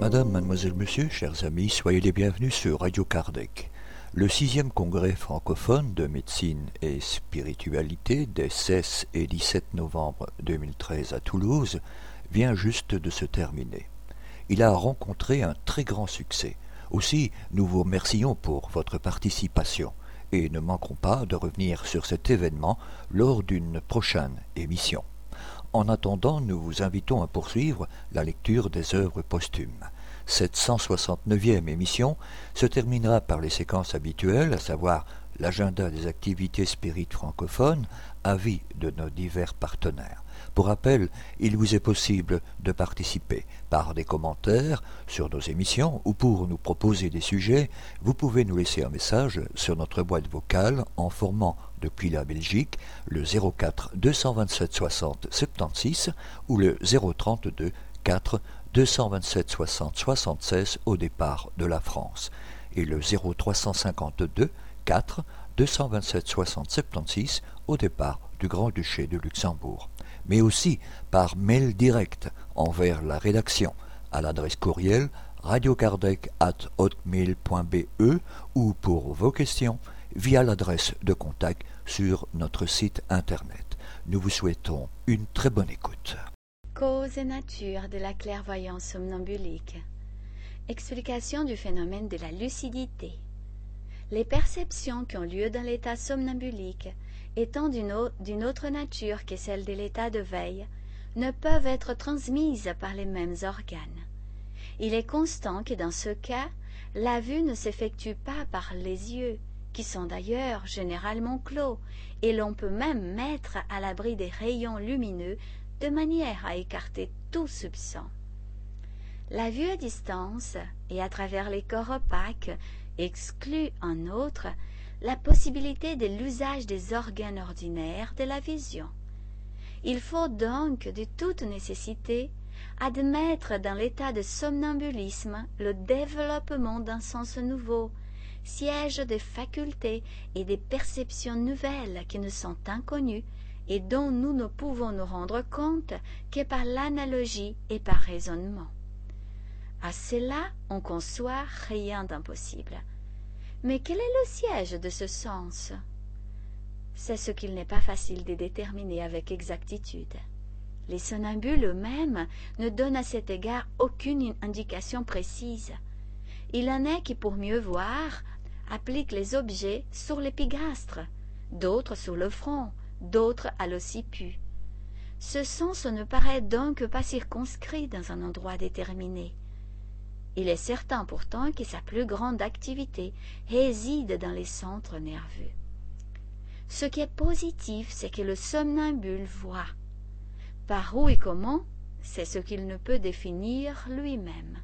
Madame, mademoiselle, monsieur, chers amis, soyez les bienvenus sur Radio Kardec. Le sixième congrès francophone de médecine et spiritualité des 16 et 17 novembre 2013 à Toulouse vient juste de se terminer. Il a rencontré un très grand succès. Aussi, nous vous remercions pour votre participation et ne manquerons pas de revenir sur cet événement lors d'une prochaine émission. En attendant, nous vous invitons à poursuivre la lecture des œuvres posthumes. Cette 169e émission se terminera par les séquences habituelles, à savoir l'agenda des activités spirites francophones, avis de nos divers partenaires. Pour rappel, il vous est possible de participer par des commentaires sur nos émissions ou pour nous proposer des sujets, vous pouvez nous laisser un message sur notre boîte vocale en formant depuis la Belgique le 04 227 60 76 ou le 032 4 227 60 76 au départ de la France. Et le 0352 4 227 60 76 au départ du Grand-Duché de Luxembourg mais aussi par mail direct envers la rédaction à l'adresse courriel radiokardec@hotmail.be ou pour vos questions via l'adresse de contact sur notre site internet. Nous vous souhaitons une très bonne écoute. Cause et nature de la clairvoyance somnambulique. Explication du phénomène de la lucidité. Les perceptions qui ont lieu dans l'état somnambulique étant d'une autre nature que celle de l'état de veille, ne peuvent être transmises par les mêmes organes. Il est constant que dans ce cas, la vue ne s'effectue pas par les yeux, qui sont d'ailleurs généralement clos, et l'on peut même mettre à l'abri des rayons lumineux de manière à écarter tout soupçon. La vue à distance et à travers les corps opaques exclut en outre la possibilité de l'usage des organes ordinaires de la vision. Il faut donc de toute nécessité admettre dans l'état de somnambulisme le développement d'un sens nouveau, siège des facultés et des perceptions nouvelles qui nous sont inconnues et dont nous ne pouvons nous rendre compte que par l'analogie et par raisonnement. À cela, on conçoit rien d'impossible. Mais quel est le siège de ce sens? C'est ce qu'il n'est pas facile de déterminer avec exactitude. Les somnambules eux-mêmes ne donnent à cet égard aucune indication précise. Il en est qui, pour mieux voir, appliquent les objets sur l'épigastre, d'autres sur le front, d'autres à l'occiput. Ce sens ne paraît donc pas circonscrit dans un endroit déterminé. Il est certain pourtant que sa plus grande activité réside dans les centres nerveux. Ce qui est positif, c'est que le somnambule voit. Par où et comment, c'est ce qu'il ne peut définir lui-même.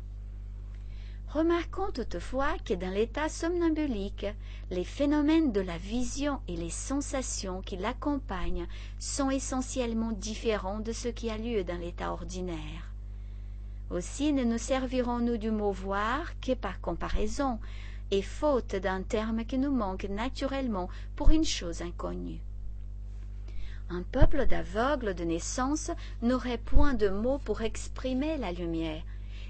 Remarquons toutefois que dans l'état somnambulique, les phénomènes de la vision et les sensations qui l'accompagnent sont essentiellement différents de ce qui a lieu dans l'état ordinaire. Aussi ne nous servirons-nous du mot voir que par comparaison, et faute d'un terme qui nous manque naturellement pour une chose inconnue. Un peuple d'aveugles de naissance n'aurait point de mots pour exprimer la lumière,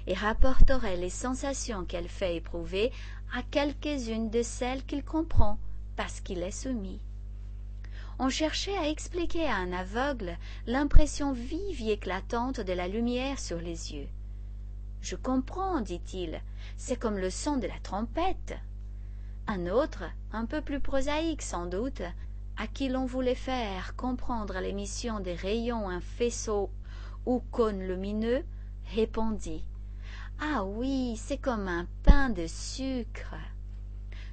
et rapporterait les sensations qu'elle fait éprouver à quelques-unes de celles qu'il comprend parce qu'il est soumis. On cherchait à expliquer à un aveugle l'impression vive et éclatante de la lumière sur les yeux. Je comprends, dit-il, c'est comme le son de la trompette. Un autre, un peu plus prosaïque sans doute, à qui l'on voulait faire comprendre l'émission des rayons un faisceau ou cône lumineux, répondit Ah oui, c'est comme un pain de sucre.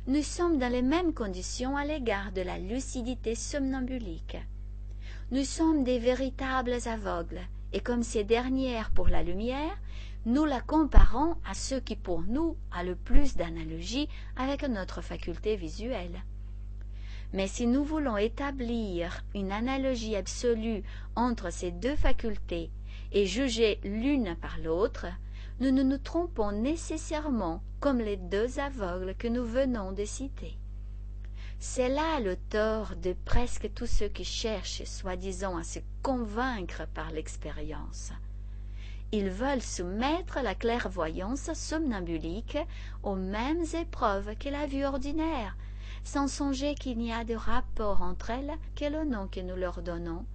Nous sommes dans les mêmes conditions à l'égard de la lucidité somnambulique. Nous sommes des véritables aveugles, et comme ces dernières pour la lumière, nous la comparons à ce qui pour nous a le plus d'analogie avec notre faculté visuelle. Mais si nous voulons établir une analogie absolue entre ces deux facultés et jugées l'une par l'autre, nous ne nous trompons nécessairement comme les deux aveugles que nous venons de citer. C'est là le tort de presque tous ceux qui cherchent, soi-disant, à se convaincre par l'expérience. Ils veulent soumettre la clairvoyance somnambulique aux mêmes épreuves que la vue ordinaire, sans songer qu'il n'y a de rapport entre elles que le nom que nous leur donnons,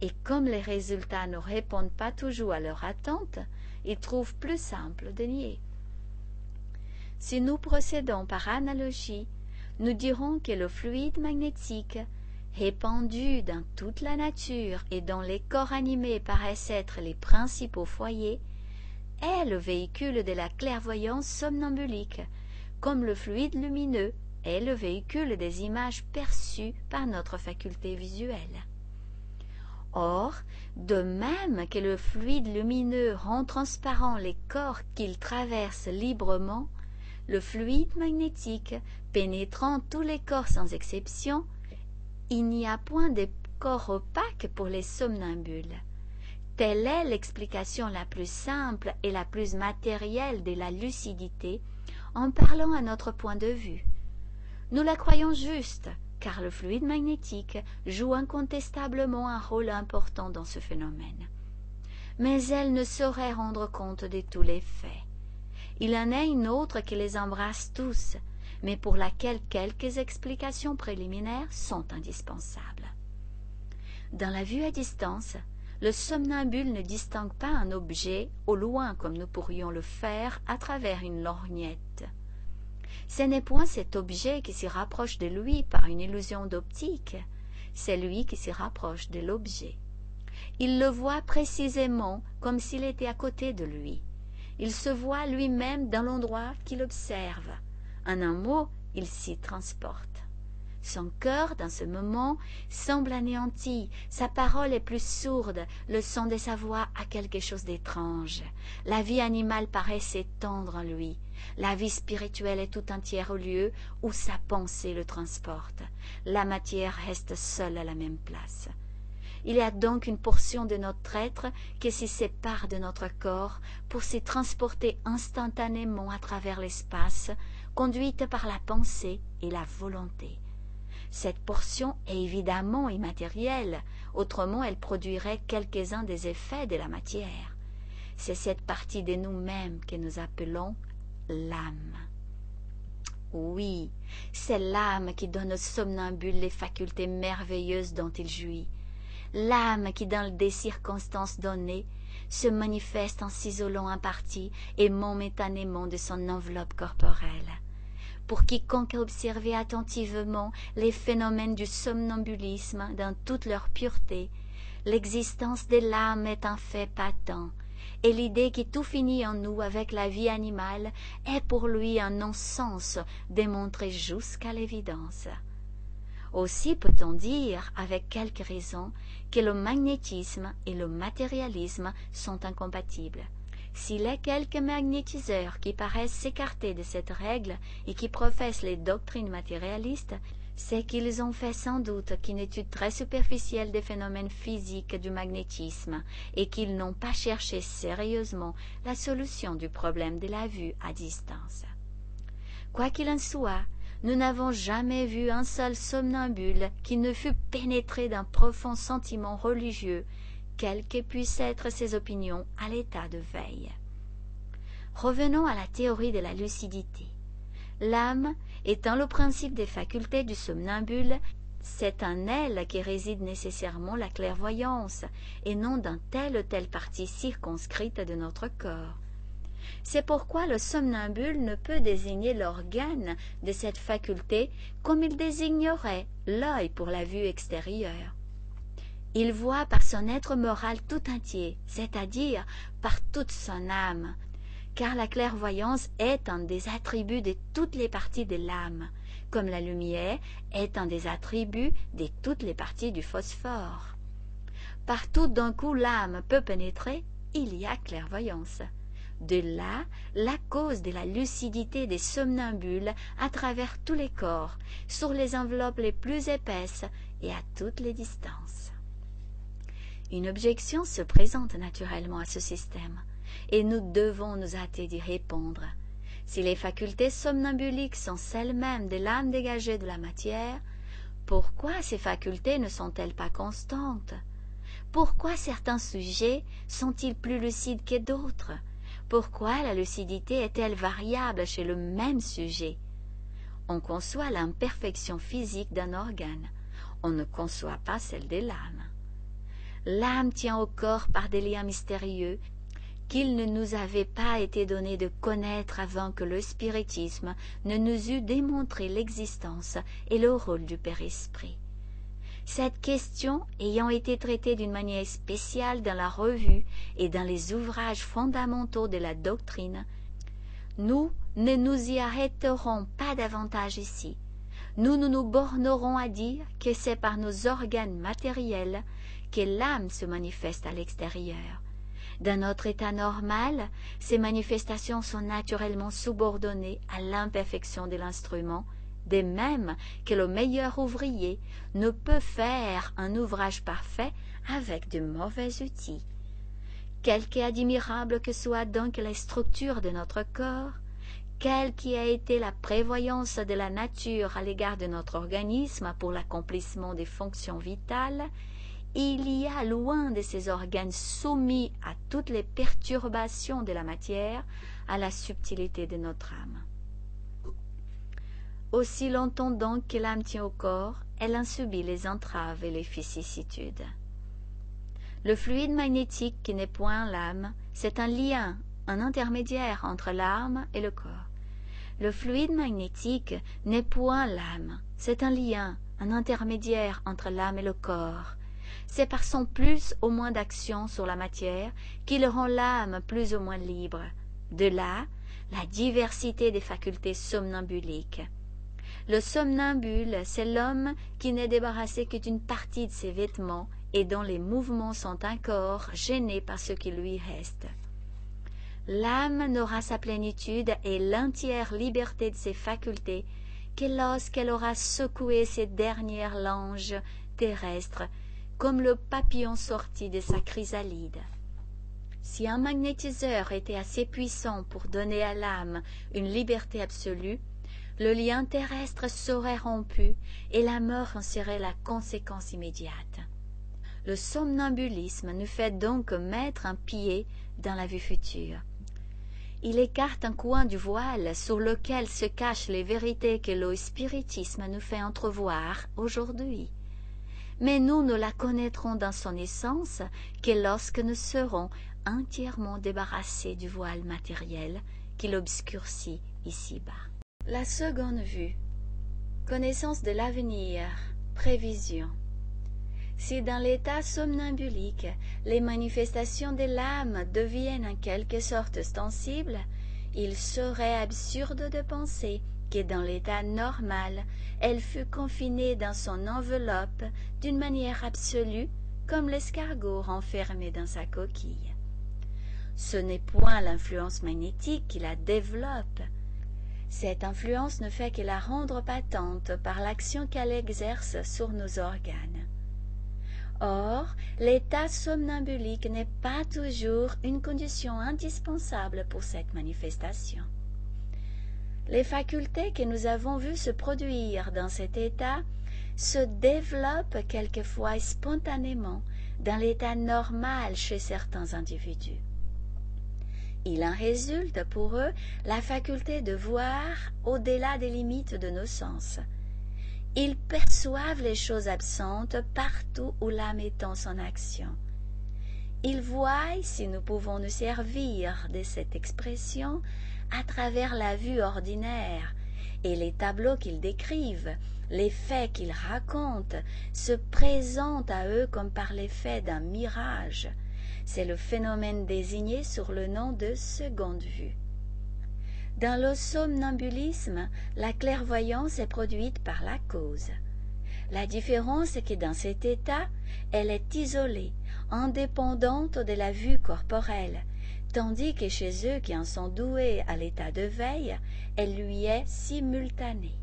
et comme les résultats ne répondent pas toujours à leur attente, ils trouvent plus simple de nier. Si nous procédons par analogie, nous dirons que le fluide magnétique, répandu dans toute la nature et dont les corps animés paraissent être les principaux foyers, est le véhicule de la clairvoyance somnambulique, comme le fluide lumineux est le véhicule des images perçues par notre faculté visuelle. Or, de même que le fluide lumineux rend transparent les corps qu'il traverse librement, le fluide magnétique, pénétrant tous les corps sans exception, il n'y a point de corps opaque pour les somnambules. Telle est l'explication la plus simple et la plus matérielle de la lucidité en parlant à notre point de vue. Nous la croyons juste, car le fluide magnétique joue incontestablement un rôle important dans ce phénomène. Mais elle ne saurait rendre compte de tous les faits. Il en est une autre qui les embrasse tous, mais pour laquelle quelques explications préliminaires sont indispensables. Dans la vue à distance, le somnambule ne distingue pas un objet au loin comme nous pourrions le faire à travers une lorgnette. Ce n'est point cet objet qui s'y rapproche de lui par une illusion d'optique, c'est lui qui s'y rapproche de l'objet. Il le voit précisément comme s'il était à côté de lui. Il se voit lui-même dans l'endroit qu'il observe. En un mot, il s'y transporte. Son cœur, dans ce moment, semble anéanti, sa parole est plus sourde, le son de sa voix a quelque chose d'étrange. La vie animale paraît s'étendre en lui. La vie spirituelle est tout entière au lieu où sa pensée le transporte. La matière reste seule à la même place. Il y a donc une portion de notre être qui s'y sépare de notre corps pour s'y transporter instantanément à travers l'espace, conduite par la pensée et la volonté. Cette portion est évidemment immatérielle, autrement elle produirait quelques-uns des effets de la matière. C'est cette partie de nous-mêmes que nous appelons l'âme. Oui, c'est l'âme qui donne au somnambule les facultés merveilleuses dont il jouit, l'âme qui, dans des circonstances données, se manifeste en s'isolant en partie et momentanément de son enveloppe corporelle. Pour quiconque a observé attentivement les phénomènes du somnambulisme dans toute leur pureté, l'existence de l'âme est un fait patent, et l'idée qui tout finit en nous avec la vie animale est pour lui un non-sens démontré jusqu'à l'évidence. Aussi peut-on dire, avec quelque raison, que le magnétisme et le matérialisme sont incompatibles. S'il est quelques magnétiseurs qui paraissent s'écarter de cette règle et qui professent les doctrines matérialistes, c'est qu'ils ont fait sans doute qu'une étude très superficielle des phénomènes physiques du magnétisme et qu'ils n'ont pas cherché sérieusement la solution du problème de la vue à distance. Quoi qu'il en soit, nous n'avons jamais vu un seul somnambule qui ne fût pénétré d'un profond sentiment religieux, quelles que puissent être ses opinions à l'état de veille. Revenons à la théorie de la lucidité. L'âme étant le principe des facultés du somnambule, c'est en elle que réside nécessairement la clairvoyance, et non dans telle ou telle partie circonscrite de notre corps. C'est pourquoi le somnambule ne peut désigner l'organe de cette faculté comme il désignerait l'œil pour la vue extérieure. Il voit par son être moral tout entier, c'est-à-dire par toute son âme, car la clairvoyance est un des attributs de toutes les parties de l'âme, comme la lumière est un des attributs de toutes les parties du phosphore. Partout d'un coup l'âme peut pénétrer, il y a clairvoyance. De là la cause de la lucidité des somnambules à travers tous les corps, sur les enveloppes les plus épaisses et à toutes les distances. Une objection se présente naturellement à ce système, et nous devons nous hâter d'y répondre. Si les facultés somnambuliques sont celles-mêmes de l'âme dégagée de la matière, pourquoi ces facultés ne sont-elles pas constantes? Pourquoi certains sujets sont-ils plus lucides que d'autres? Pourquoi la lucidité est-elle variable chez le même sujet? On conçoit l'imperfection physique d'un organe, on ne conçoit pas celle de l'âme. L'âme tient au corps par des liens mystérieux qu'il ne nous avait pas été donné de connaître avant que le spiritisme ne nous eût démontré l'existence et le rôle du Père Esprit. Cette question ayant été traitée d'une manière spéciale dans la revue et dans les ouvrages fondamentaux de la doctrine, nous ne nous y arrêterons pas davantage ici. Nous nous nous bornerons à dire que c'est par nos organes matériels que l'âme se manifeste à l'extérieur. Dans notre état normal, ces manifestations sont naturellement subordonnées à l'imperfection de l'instrument, de même que le meilleur ouvrier ne peut faire un ouvrage parfait avec de mauvais outils. Quelque admirable que soit donc la structure de notre corps, quelle qui a été la prévoyance de la nature à l'égard de notre organisme pour l'accomplissement des fonctions vitales, il y a loin de ces organes soumis à toutes les perturbations de la matière, à la subtilité de notre âme. Aussi longtemps donc que l'âme tient au corps, elle en subit les entraves et les vicissitudes. Le fluide magnétique qui n'est point l'âme, c'est un lien, un intermédiaire entre l'âme et le corps. Le fluide magnétique n'est point l'âme, c'est un lien, un intermédiaire entre l'âme et le corps c'est par son plus ou moins d'action sur la matière qu'il rend l'âme plus ou moins libre. De là, la diversité des facultés somnambuliques. Le somnambule, c'est l'homme qui n'est débarrassé que d'une partie de ses vêtements et dont les mouvements sont encore gênés par ce qui lui reste. L'âme n'aura sa plénitude et l'entière liberté de ses facultés que lorsqu'elle aura secoué ses dernières langes terrestres comme le papillon sorti de sa chrysalide. Si un magnétiseur était assez puissant pour donner à l'âme une liberté absolue, le lien terrestre serait rompu et la mort en serait la conséquence immédiate. Le somnambulisme nous fait donc mettre un pied dans la vue future. Il écarte un coin du voile sur lequel se cachent les vérités que le spiritisme nous fait entrevoir aujourd'hui mais nous ne la connaîtrons dans son essence que lorsque nous serons entièrement débarrassés du voile matériel qui l'obscurcit ici-bas. La seconde vue. Connaissance de l'avenir, prévision. Si dans l'état somnambulique les manifestations de l'âme deviennent en quelque sorte sensibles, il serait absurde de penser que dans l'état normal, elle fut confinée dans son enveloppe d'une manière absolue, comme l'escargot renfermé dans sa coquille. Ce n'est point l'influence magnétique qui la développe. Cette influence ne fait que la rendre patente par l'action qu'elle exerce sur nos organes. Or, l'état somnambulique n'est pas toujours une condition indispensable pour cette manifestation. Les facultés que nous avons vues se produire dans cet état se développent quelquefois spontanément dans l'état normal chez certains individus. Il en résulte pour eux la faculté de voir au-delà des limites de nos sens. Ils perçoivent les choses absentes partout où l'âme est en son action. Ils voient, si nous pouvons nous servir de cette expression, à travers la vue ordinaire, et les tableaux qu'ils décrivent, les faits qu'ils racontent, se présentent à eux comme par l'effet d'un mirage. C'est le phénomène désigné sur le nom de seconde vue. Dans le somnambulisme, la clairvoyance est produite par la cause. La différence est que dans cet état, elle est isolée, indépendante de la vue corporelle, tandis que chez eux qui en sont doués à l'état de veille, elle lui est simultanée.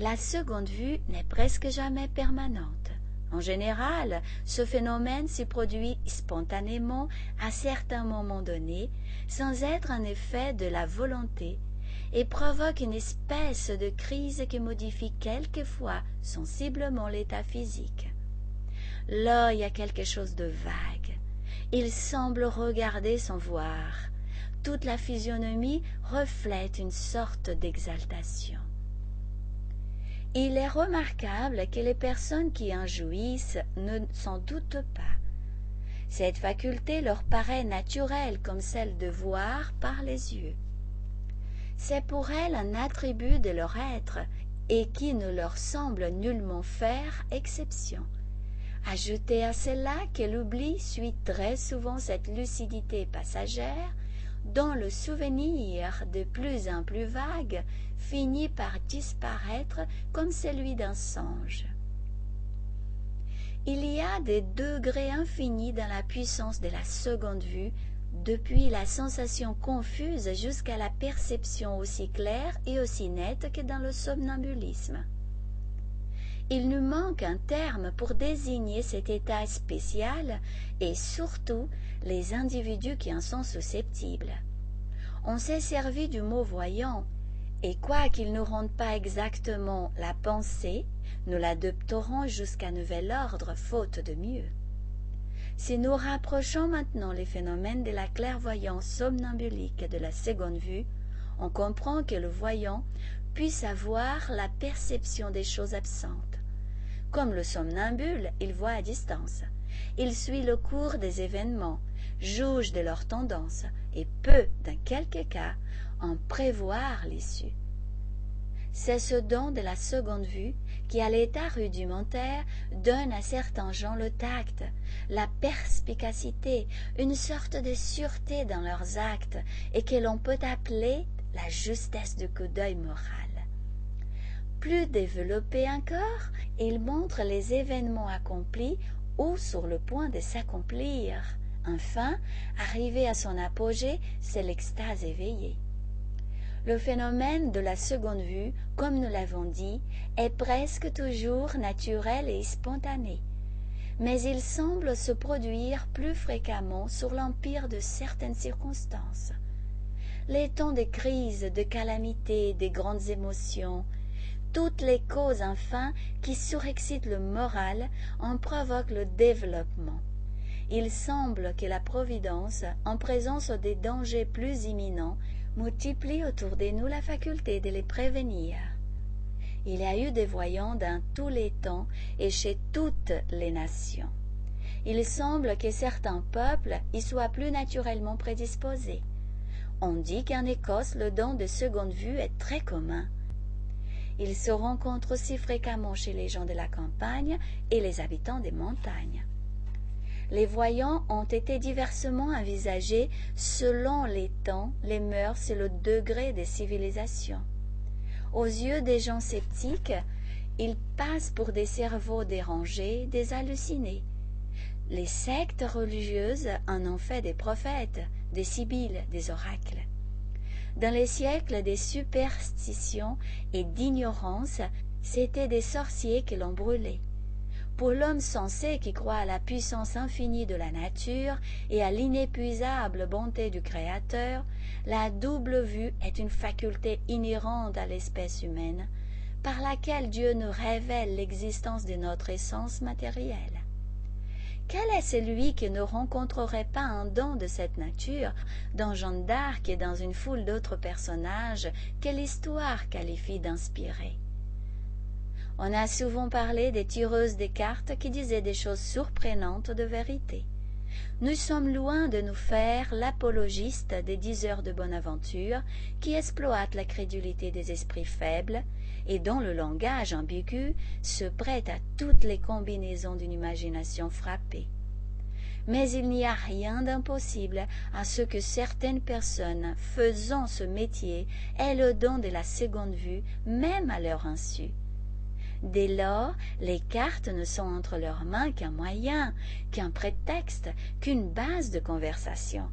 La seconde vue n'est presque jamais permanente. En général, ce phénomène se produit spontanément à certains moments donnés, sans être un effet de la volonté, et provoque une espèce de crise qui modifie quelquefois sensiblement l'état physique. L'œil a quelque chose de vague. Il semble regarder sans voir. Toute la physionomie reflète une sorte d'exaltation. Il est remarquable que les personnes qui en jouissent ne s'en doutent pas. Cette faculté leur paraît naturelle comme celle de voir par les yeux. C'est pour elles un attribut de leur être et qui ne leur semble nullement faire exception. Ajoutez à cela que l'oubli suit très souvent cette lucidité passagère dont le souvenir de plus en plus vague finit par disparaître comme celui d'un songe. Il y a des degrés infinis dans la puissance de la seconde vue, depuis la sensation confuse jusqu'à la perception aussi claire et aussi nette que dans le somnambulisme. Il nous manque un terme pour désigner cet état spécial et surtout les individus qui en sont susceptibles. On s'est servi du mot voyant, et quoiqu'il ne rende pas exactement la pensée, nous l'adopterons jusqu'à nouvel ordre, faute de mieux. Si nous rapprochons maintenant les phénomènes de la clairvoyance somnambulique de la seconde vue, on comprend que le voyant puisse avoir la perception des choses absentes. Comme le somnambule, il voit à distance. Il suit le cours des événements, juge de leurs tendances et peut, dans quelques cas, en prévoir l'issue. C'est ce don de la seconde vue qui, à l'état rudimentaire, donne à certains gens le tact, la perspicacité, une sorte de sûreté dans leurs actes et que l'on peut appeler la justesse de coup d'œil moral. Plus développé encore, il montre les événements accomplis ou sur le point de s'accomplir. Enfin, arrivé à son apogée, c'est l'extase éveillée. Le phénomène de la seconde vue, comme nous l'avons dit, est presque toujours naturel et spontané, mais il semble se produire plus fréquemment sur l'empire de certaines circonstances. Les temps de crise, de calamité, des grandes émotions, toutes les causes enfin qui surexcitent le moral en provoquent le développement. Il semble que la Providence, en présence des dangers plus imminents, multiplie autour de nous la faculté de les prévenir. Il y a eu des voyants dans tous les temps et chez toutes les nations. Il semble que certains peuples y soient plus naturellement prédisposés. On dit qu'en Écosse le don de seconde vue est très commun. Il se rencontre aussi fréquemment chez les gens de la campagne et les habitants des montagnes. Les voyants ont été diversement envisagés selon les temps, les mœurs et le degré des civilisations. Aux yeux des gens sceptiques, ils passent pour des cerveaux dérangés, des hallucinés. Les sectes religieuses en ont fait des prophètes, des sibylles, des oracles. Dans les siècles des superstitions et d'ignorance, c'étaient des sorciers qui l'ont brûlé. Pour l'homme sensé qui croit à la puissance infinie de la nature et à l'inépuisable bonté du Créateur, la double vue est une faculté inhérente à l'espèce humaine, par laquelle Dieu nous révèle l'existence de notre essence matérielle. Quel est celui qui ne rencontrerait pas un don de cette nature dans Jeanne d'Arc et dans une foule d'autres personnages? Que l'histoire qualifie d'inspirés On a souvent parlé des tireuses des cartes qui disaient des choses surprenantes de vérité. Nous sommes loin de nous faire l'apologiste des diseurs de bonne aventure qui exploitent la crédulité des esprits faibles et dont le langage ambigu se prête à toutes les combinaisons d'une imagination frappée. Mais il n'y a rien d'impossible à ce que certaines personnes faisant ce métier aient le don de la seconde vue, même à leur insu. Dès lors, les cartes ne sont entre leurs mains qu'un moyen, qu'un prétexte, qu'une base de conversation.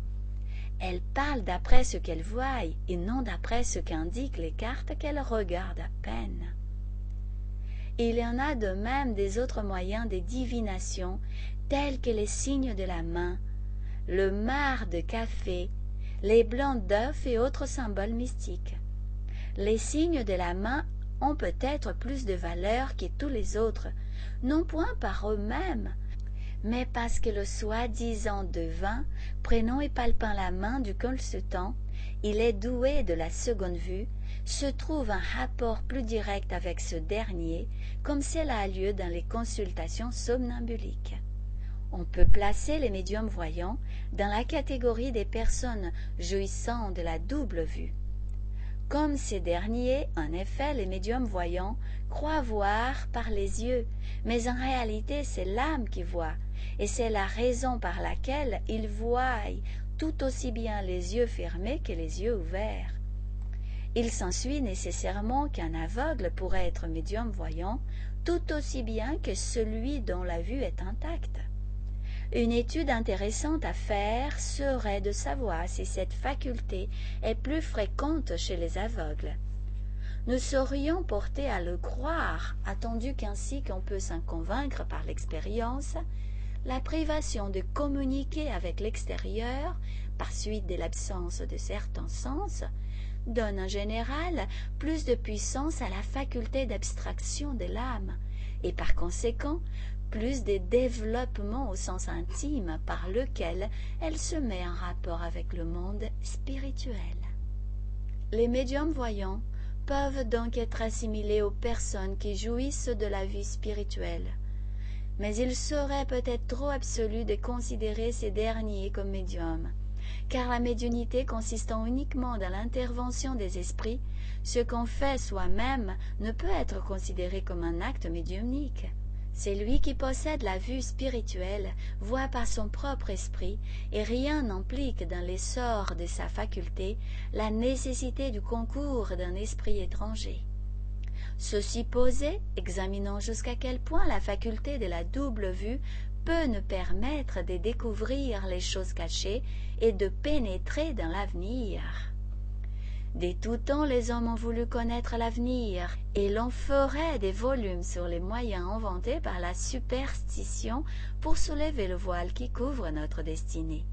Elle parle d'après ce qu'elle voit et non d'après ce qu'indiquent les cartes qu'elle regarde à peine. Il y en a de même des autres moyens de divination, tels que les signes de la main, le marc de café, les blancs d'œufs et autres symboles mystiques. Les signes de la main ont peut-être plus de valeur que tous les autres, non point par eux-mêmes, mais parce que le soi-disant devin, prenant et palpant la main du consultant, il est doué de la seconde vue, se trouve un rapport plus direct avec ce dernier, comme cela a lieu dans les consultations somnambuliques. On peut placer les médiums voyants dans la catégorie des personnes jouissant de la double vue. Comme ces derniers, en effet, les médiums voyants croient voir par les yeux, mais en réalité c'est l'âme qui voit, et c'est la raison par laquelle ils voient tout aussi bien les yeux fermés que les yeux ouverts. Il s'ensuit nécessairement qu'un aveugle pourrait être médium voyant tout aussi bien que celui dont la vue est intacte. Une étude intéressante à faire serait de savoir si cette faculté est plus fréquente chez les aveugles. Nous serions portés à le croire, attendu qu'ainsi qu'on peut s'en convaincre par l'expérience, la privation de communiquer avec l'extérieur, par suite de l'absence de certains sens, donne en général plus de puissance à la faculté d'abstraction de l'âme, et par conséquent plus de développement au sens intime par lequel elle se met en rapport avec le monde spirituel. Les médiums voyants peuvent donc être assimilés aux personnes qui jouissent de la vie spirituelle, mais il serait peut-être trop absolu de considérer ces derniers comme médiums, car la médiumnité consistant uniquement dans l'intervention des esprits, ce qu'on fait soi-même ne peut être considéré comme un acte médiumnique. C'est lui qui possède la vue spirituelle, voit par son propre esprit, et rien n'implique dans l'essor de sa faculté la nécessité du concours d'un esprit étranger. Ceci posé, examinons jusqu'à quel point la faculté de la double vue peut nous permettre de découvrir les choses cachées et de pénétrer dans l'avenir. Dès tout temps, les hommes ont voulu connaître l'avenir, et l'on ferait des volumes sur les moyens inventés par la superstition pour soulever le voile qui couvre notre destinée.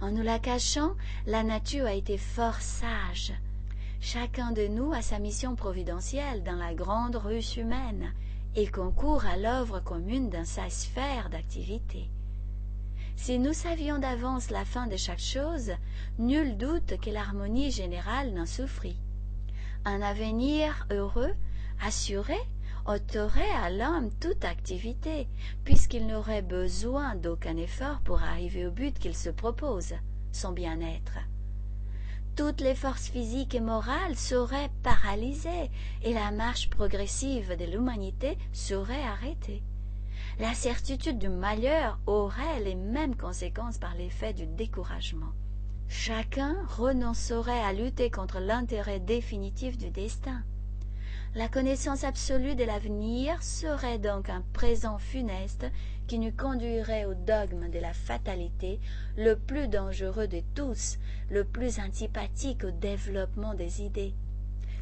En nous la cachant, la nature a été fort sage. Chacun de nous a sa mission providentielle dans la grande ruche humaine et concourt à l'œuvre commune dans sa sphère d'activité. Si nous savions d'avance la fin de chaque chose, nul doute que l'harmonie générale n'en souffrit. Un avenir heureux, assuré, ôterait à l'homme toute activité, puisqu'il n'aurait besoin d'aucun effort pour arriver au but qu'il se propose, son bien-être. Toutes les forces physiques et morales seraient paralysées et la marche progressive de l'humanité serait arrêtée la certitude du malheur aurait les mêmes conséquences par l'effet du découragement. Chacun renoncerait à lutter contre l'intérêt définitif du destin. La connaissance absolue de l'avenir serait donc un présent funeste qui nous conduirait au dogme de la fatalité, le plus dangereux de tous, le plus antipathique au développement des idées.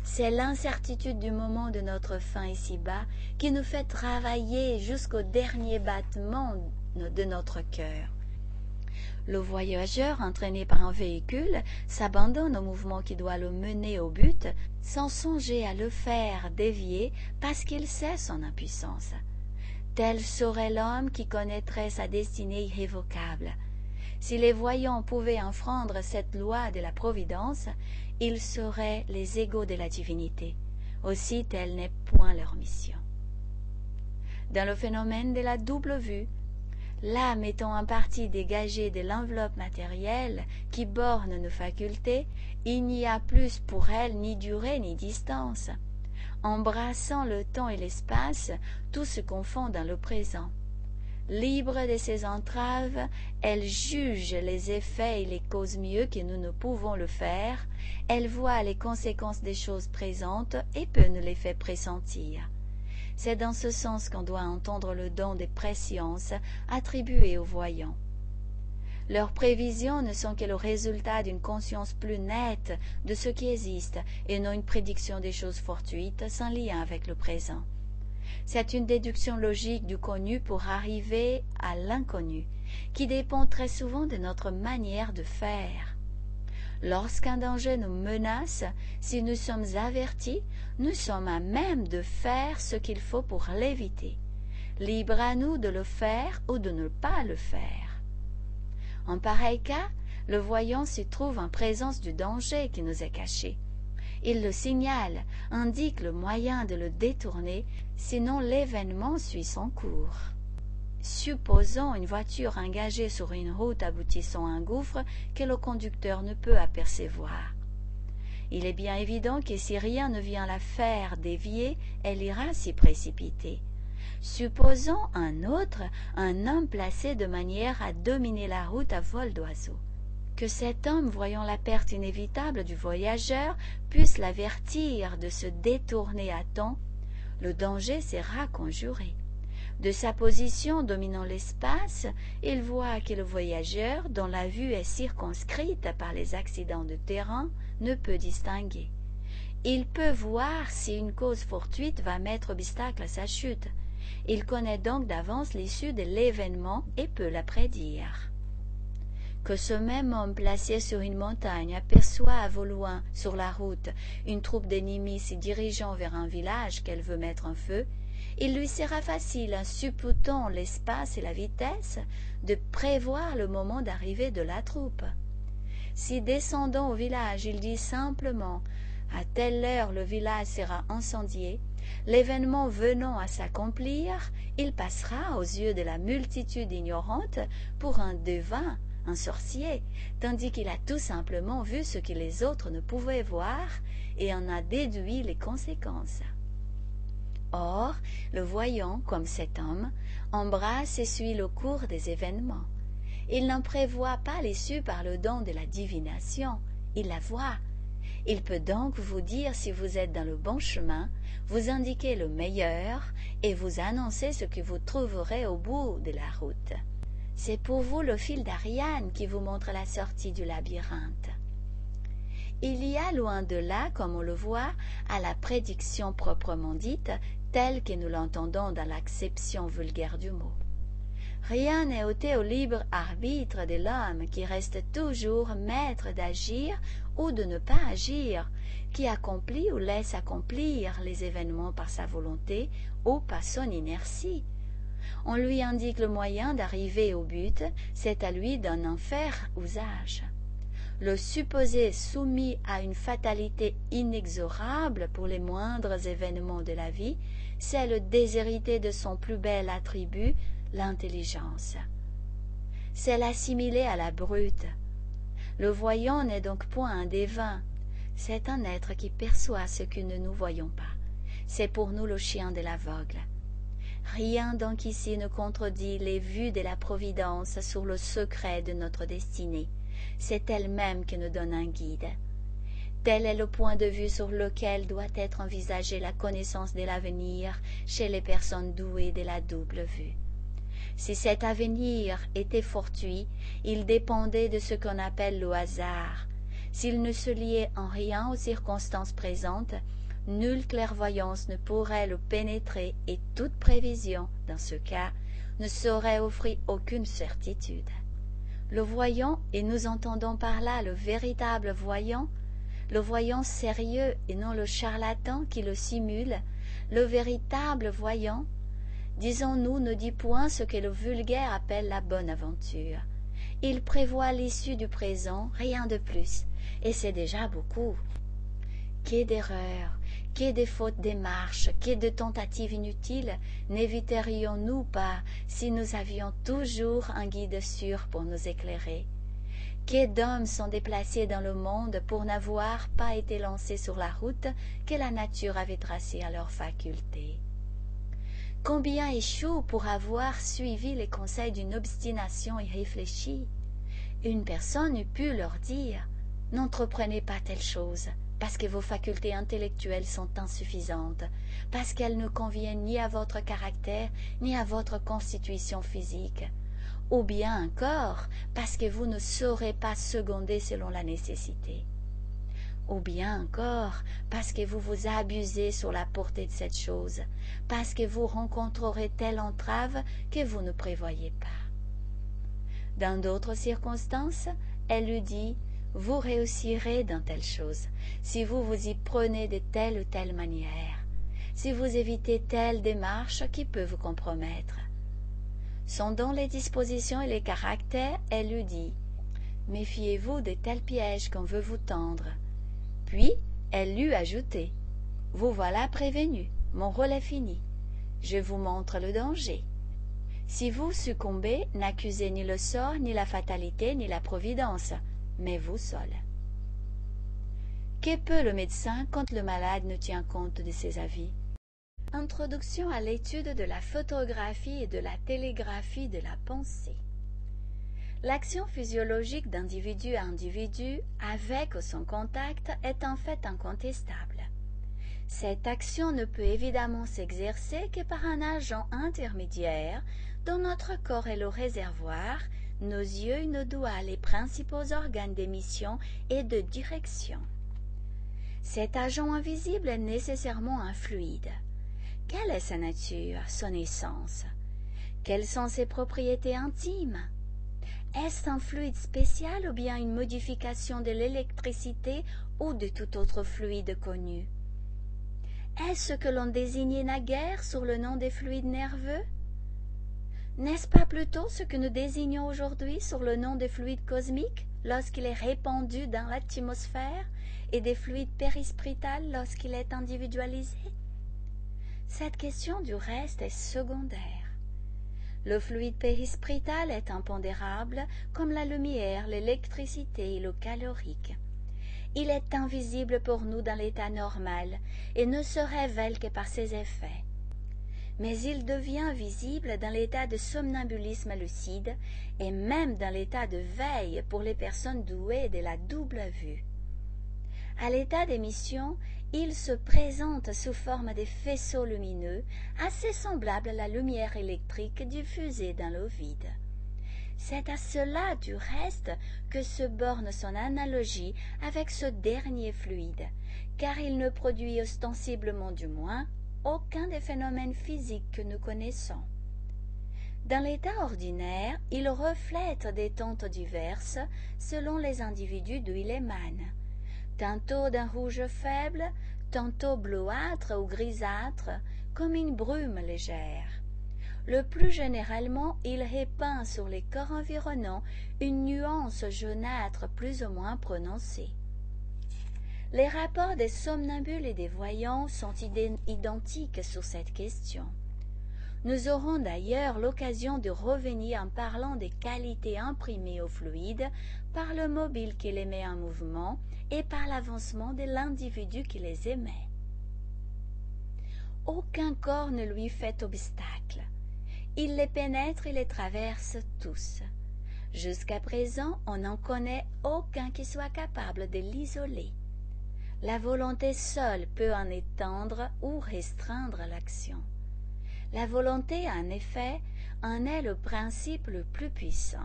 C'est l'incertitude du moment de notre fin ici-bas qui nous fait travailler jusqu'au dernier battement de notre cœur. Le voyageur, entraîné par un véhicule, s'abandonne au mouvement qui doit le mener au but, sans songer à le faire dévier parce qu'il sait son impuissance. Tel serait l'homme qui connaîtrait sa destinée irrévocable. Si les voyants pouvaient enfreindre cette loi de la Providence, ils seraient les égaux de la divinité. Aussi telle n'est point leur mission. Dans le phénomène de la double vue, l'âme étant en partie dégagée de l'enveloppe matérielle qui borne nos facultés, il n'y a plus pour elle ni durée ni distance. Embrassant le temps et l'espace, tout se confond dans le présent. Libre de ses entraves, elle juge les effets et les causes mieux que nous ne pouvons le faire, elle voit les conséquences des choses présentes et peut nous les faire pressentir. C'est dans ce sens qu'on doit entendre le don des présciences attribuées aux voyants. Leurs prévisions ne sont que le résultat d'une conscience plus nette de ce qui existe et non une prédiction des choses fortuites sans lien avec le présent. C'est une déduction logique du connu pour arriver à l'inconnu, qui dépend très souvent de notre manière de faire. Lorsqu'un danger nous menace, si nous sommes avertis, nous sommes à même de faire ce qu'il faut pour l'éviter. Libre à nous de le faire ou de ne pas le faire. En pareil cas, le voyant se trouve en présence du danger qui nous est caché. Il le signale, indique le moyen de le détourner, sinon l'événement suit son cours. Supposons une voiture engagée sur une route aboutissant à un gouffre que le conducteur ne peut apercevoir. Il est bien évident que si rien ne vient la faire dévier, elle ira s'y précipiter. Supposons un autre, un homme placé de manière à dominer la route à vol d'oiseau. Que cet homme, voyant la perte inévitable du voyageur, puisse l'avertir de se détourner à temps, le danger sera conjuré. De sa position dominant l'espace, il voit que le voyageur, dont la vue est circonscrite par les accidents de terrain, ne peut distinguer. Il peut voir si une cause fortuite va mettre obstacle à sa chute. Il connaît donc d'avance l'issue de l'événement et peut la prédire. Que ce même homme placé sur une montagne aperçoit au loin, sur la route, une troupe d'ennemis se dirigeant vers un village qu'elle veut mettre en feu, il lui sera facile, en supputant l'espace et la vitesse, de prévoir le moment d'arrivée de la troupe. Si descendant au village il dit simplement à telle heure le village sera incendié, l'événement venant à s'accomplir, il passera aux yeux de la multitude ignorante pour un devin, un sorcier, tandis qu'il a tout simplement vu ce que les autres ne pouvaient voir et en a déduit les conséquences. Or, le voyant, comme cet homme, embrasse et suit le cours des événements. Il n'en prévoit pas l'issue par le don de la divination, il la voit. Il peut donc vous dire si vous êtes dans le bon chemin, vous indiquer le meilleur et vous annoncer ce que vous trouverez au bout de la route. C'est pour vous le fil d'Ariane qui vous montre la sortie du labyrinthe. Il y a loin de là, comme on le voit, à la prédiction proprement dite, telle que nous l'entendons dans l'acception vulgaire du mot. Rien n'est ôté au libre arbitre de l'homme qui reste toujours maître d'agir ou de ne pas agir, qui accomplit ou laisse accomplir les événements par sa volonté ou par son inertie. On lui indique le moyen d'arriver au but, c'est à lui d'en en faire usage le supposé soumis à une fatalité inexorable pour les moindres événements de la vie, c'est le déshérité de son plus bel attribut, l'intelligence. C'est l'assimiler à la brute. Le voyant n'est donc point un dévin, c'est un être qui perçoit ce que nous ne voyons pas. C'est pour nous le chien de l'aveugle. Rien donc ici ne contredit les vues de la Providence sur le secret de notre destinée c'est elle-même qui nous donne un guide. Tel est le point de vue sur lequel doit être envisagée la connaissance de l'avenir chez les personnes douées de la double vue. Si cet avenir était fortuit, il dépendait de ce qu'on appelle le hasard. S'il ne se liait en rien aux circonstances présentes, nulle clairvoyance ne pourrait le pénétrer et toute prévision, dans ce cas, ne saurait offrir aucune certitude le voyant, et nous entendons par là le véritable voyant, le voyant sérieux et non le charlatan qui le simule, le véritable voyant, disons-nous, ne dit point ce que le vulgaire appelle la bonne aventure. Il prévoit l'issue du présent, rien de plus, et c'est déjà beaucoup. Qu'est d'erreurs, qu'est des fautes démarches, qu'est de tentatives inutiles? N'éviterions-nous pas si nous avions toujours un guide sûr pour nous éclairer? Qu'est d'hommes sont déplacés dans le monde pour n'avoir pas été lancés sur la route que la nature avait tracée à leur faculté? Combien échouent pour avoir suivi les conseils d'une obstination irréfléchie? Une personne eût pu leur dire N'entreprenez pas telle chose, parce que vos facultés intellectuelles sont insuffisantes, parce qu'elles ne conviennent ni à votre caractère ni à votre constitution physique, ou bien encore parce que vous ne saurez pas seconder selon la nécessité. ou bien encore parce que vous vous abusez sur la portée de cette chose, parce que vous rencontrerez telle entrave que vous ne prévoyez pas. Dans d'autres circonstances, elle lui dit Vous réussirez dans telle chose, si vous vous y prenez de telle ou telle manière, si vous évitez telle démarche qui peut vous compromettre. Sondant les dispositions et les caractères, elle lui dit Méfiez-vous de tels pièges qu'on veut vous tendre puis elle lui ajouté Vous voilà prévenu, mon rôle est fini. Je vous montre le danger. Si vous succombez, n'accusez ni le sort, ni la fatalité, ni la providence, mais vous seul. Que peut le médecin quand le malade ne tient compte de ses avis? Introduction à l'étude de la photographie et de la télégraphie de la pensée. L'action physiologique d'individu à individu, avec ou sans contact, est en fait incontestable. Cette action ne peut évidemment s'exercer que par un agent intermédiaire dont notre corps est le réservoir, nos yeux, nos doigts, les principaux organes d'émission et de direction. Cet agent invisible est nécessairement un fluide. Quelle est sa nature, son essence? Quelles sont ses propriétés intimes? Est-ce un fluide spécial ou bien une modification de l'électricité ou de tout autre fluide connu? Est-ce ce que l'on désignait naguère sur le nom des fluides nerveux? N'est-ce pas plutôt ce que nous désignons aujourd'hui sur le nom des fluides cosmiques lorsqu'il est répandu dans l'atmosphère et des fluides périspritales lorsqu'il est individualisé? Cette question du reste est secondaire. Le fluide périsprital est impondérable comme la lumière, l'électricité et le calorique. Il est invisible pour nous dans l'état normal et ne se révèle que par ses effets. Mais il devient visible dans l'état de somnambulisme lucide et même dans l'état de veille pour les personnes douées de la double vue. À l'état d'émission, il se présente sous forme de faisceaux lumineux assez semblables à la lumière électrique diffusée dans l'eau vide. C'est à cela, du reste, que se borne son analogie avec ce dernier fluide, car il ne produit ostensiblement du moins aucun des phénomènes physiques que nous connaissons. Dans l'état ordinaire, il reflète des teintes diverses selon les individus d'où il émane tantôt d'un rouge faible, tantôt bleuâtre ou grisâtre, comme une brume légère. Le plus généralement, il répand sur les corps environnants une nuance jaunâtre plus ou moins prononcée. Les rapports des somnambules et des voyants sont identiques sur cette question. Nous aurons d'ailleurs l'occasion de revenir en parlant des qualités imprimées au fluide par le mobile qui les met en mouvement et par l'avancement de l'individu qui les émet. Aucun corps ne lui fait obstacle. Il les pénètre et les traverse tous. Jusqu'à présent, on n'en connaît aucun qui soit capable de l'isoler. La volonté seule peut en étendre ou restreindre l'action. La volonté, en effet, en est le principe le plus puissant.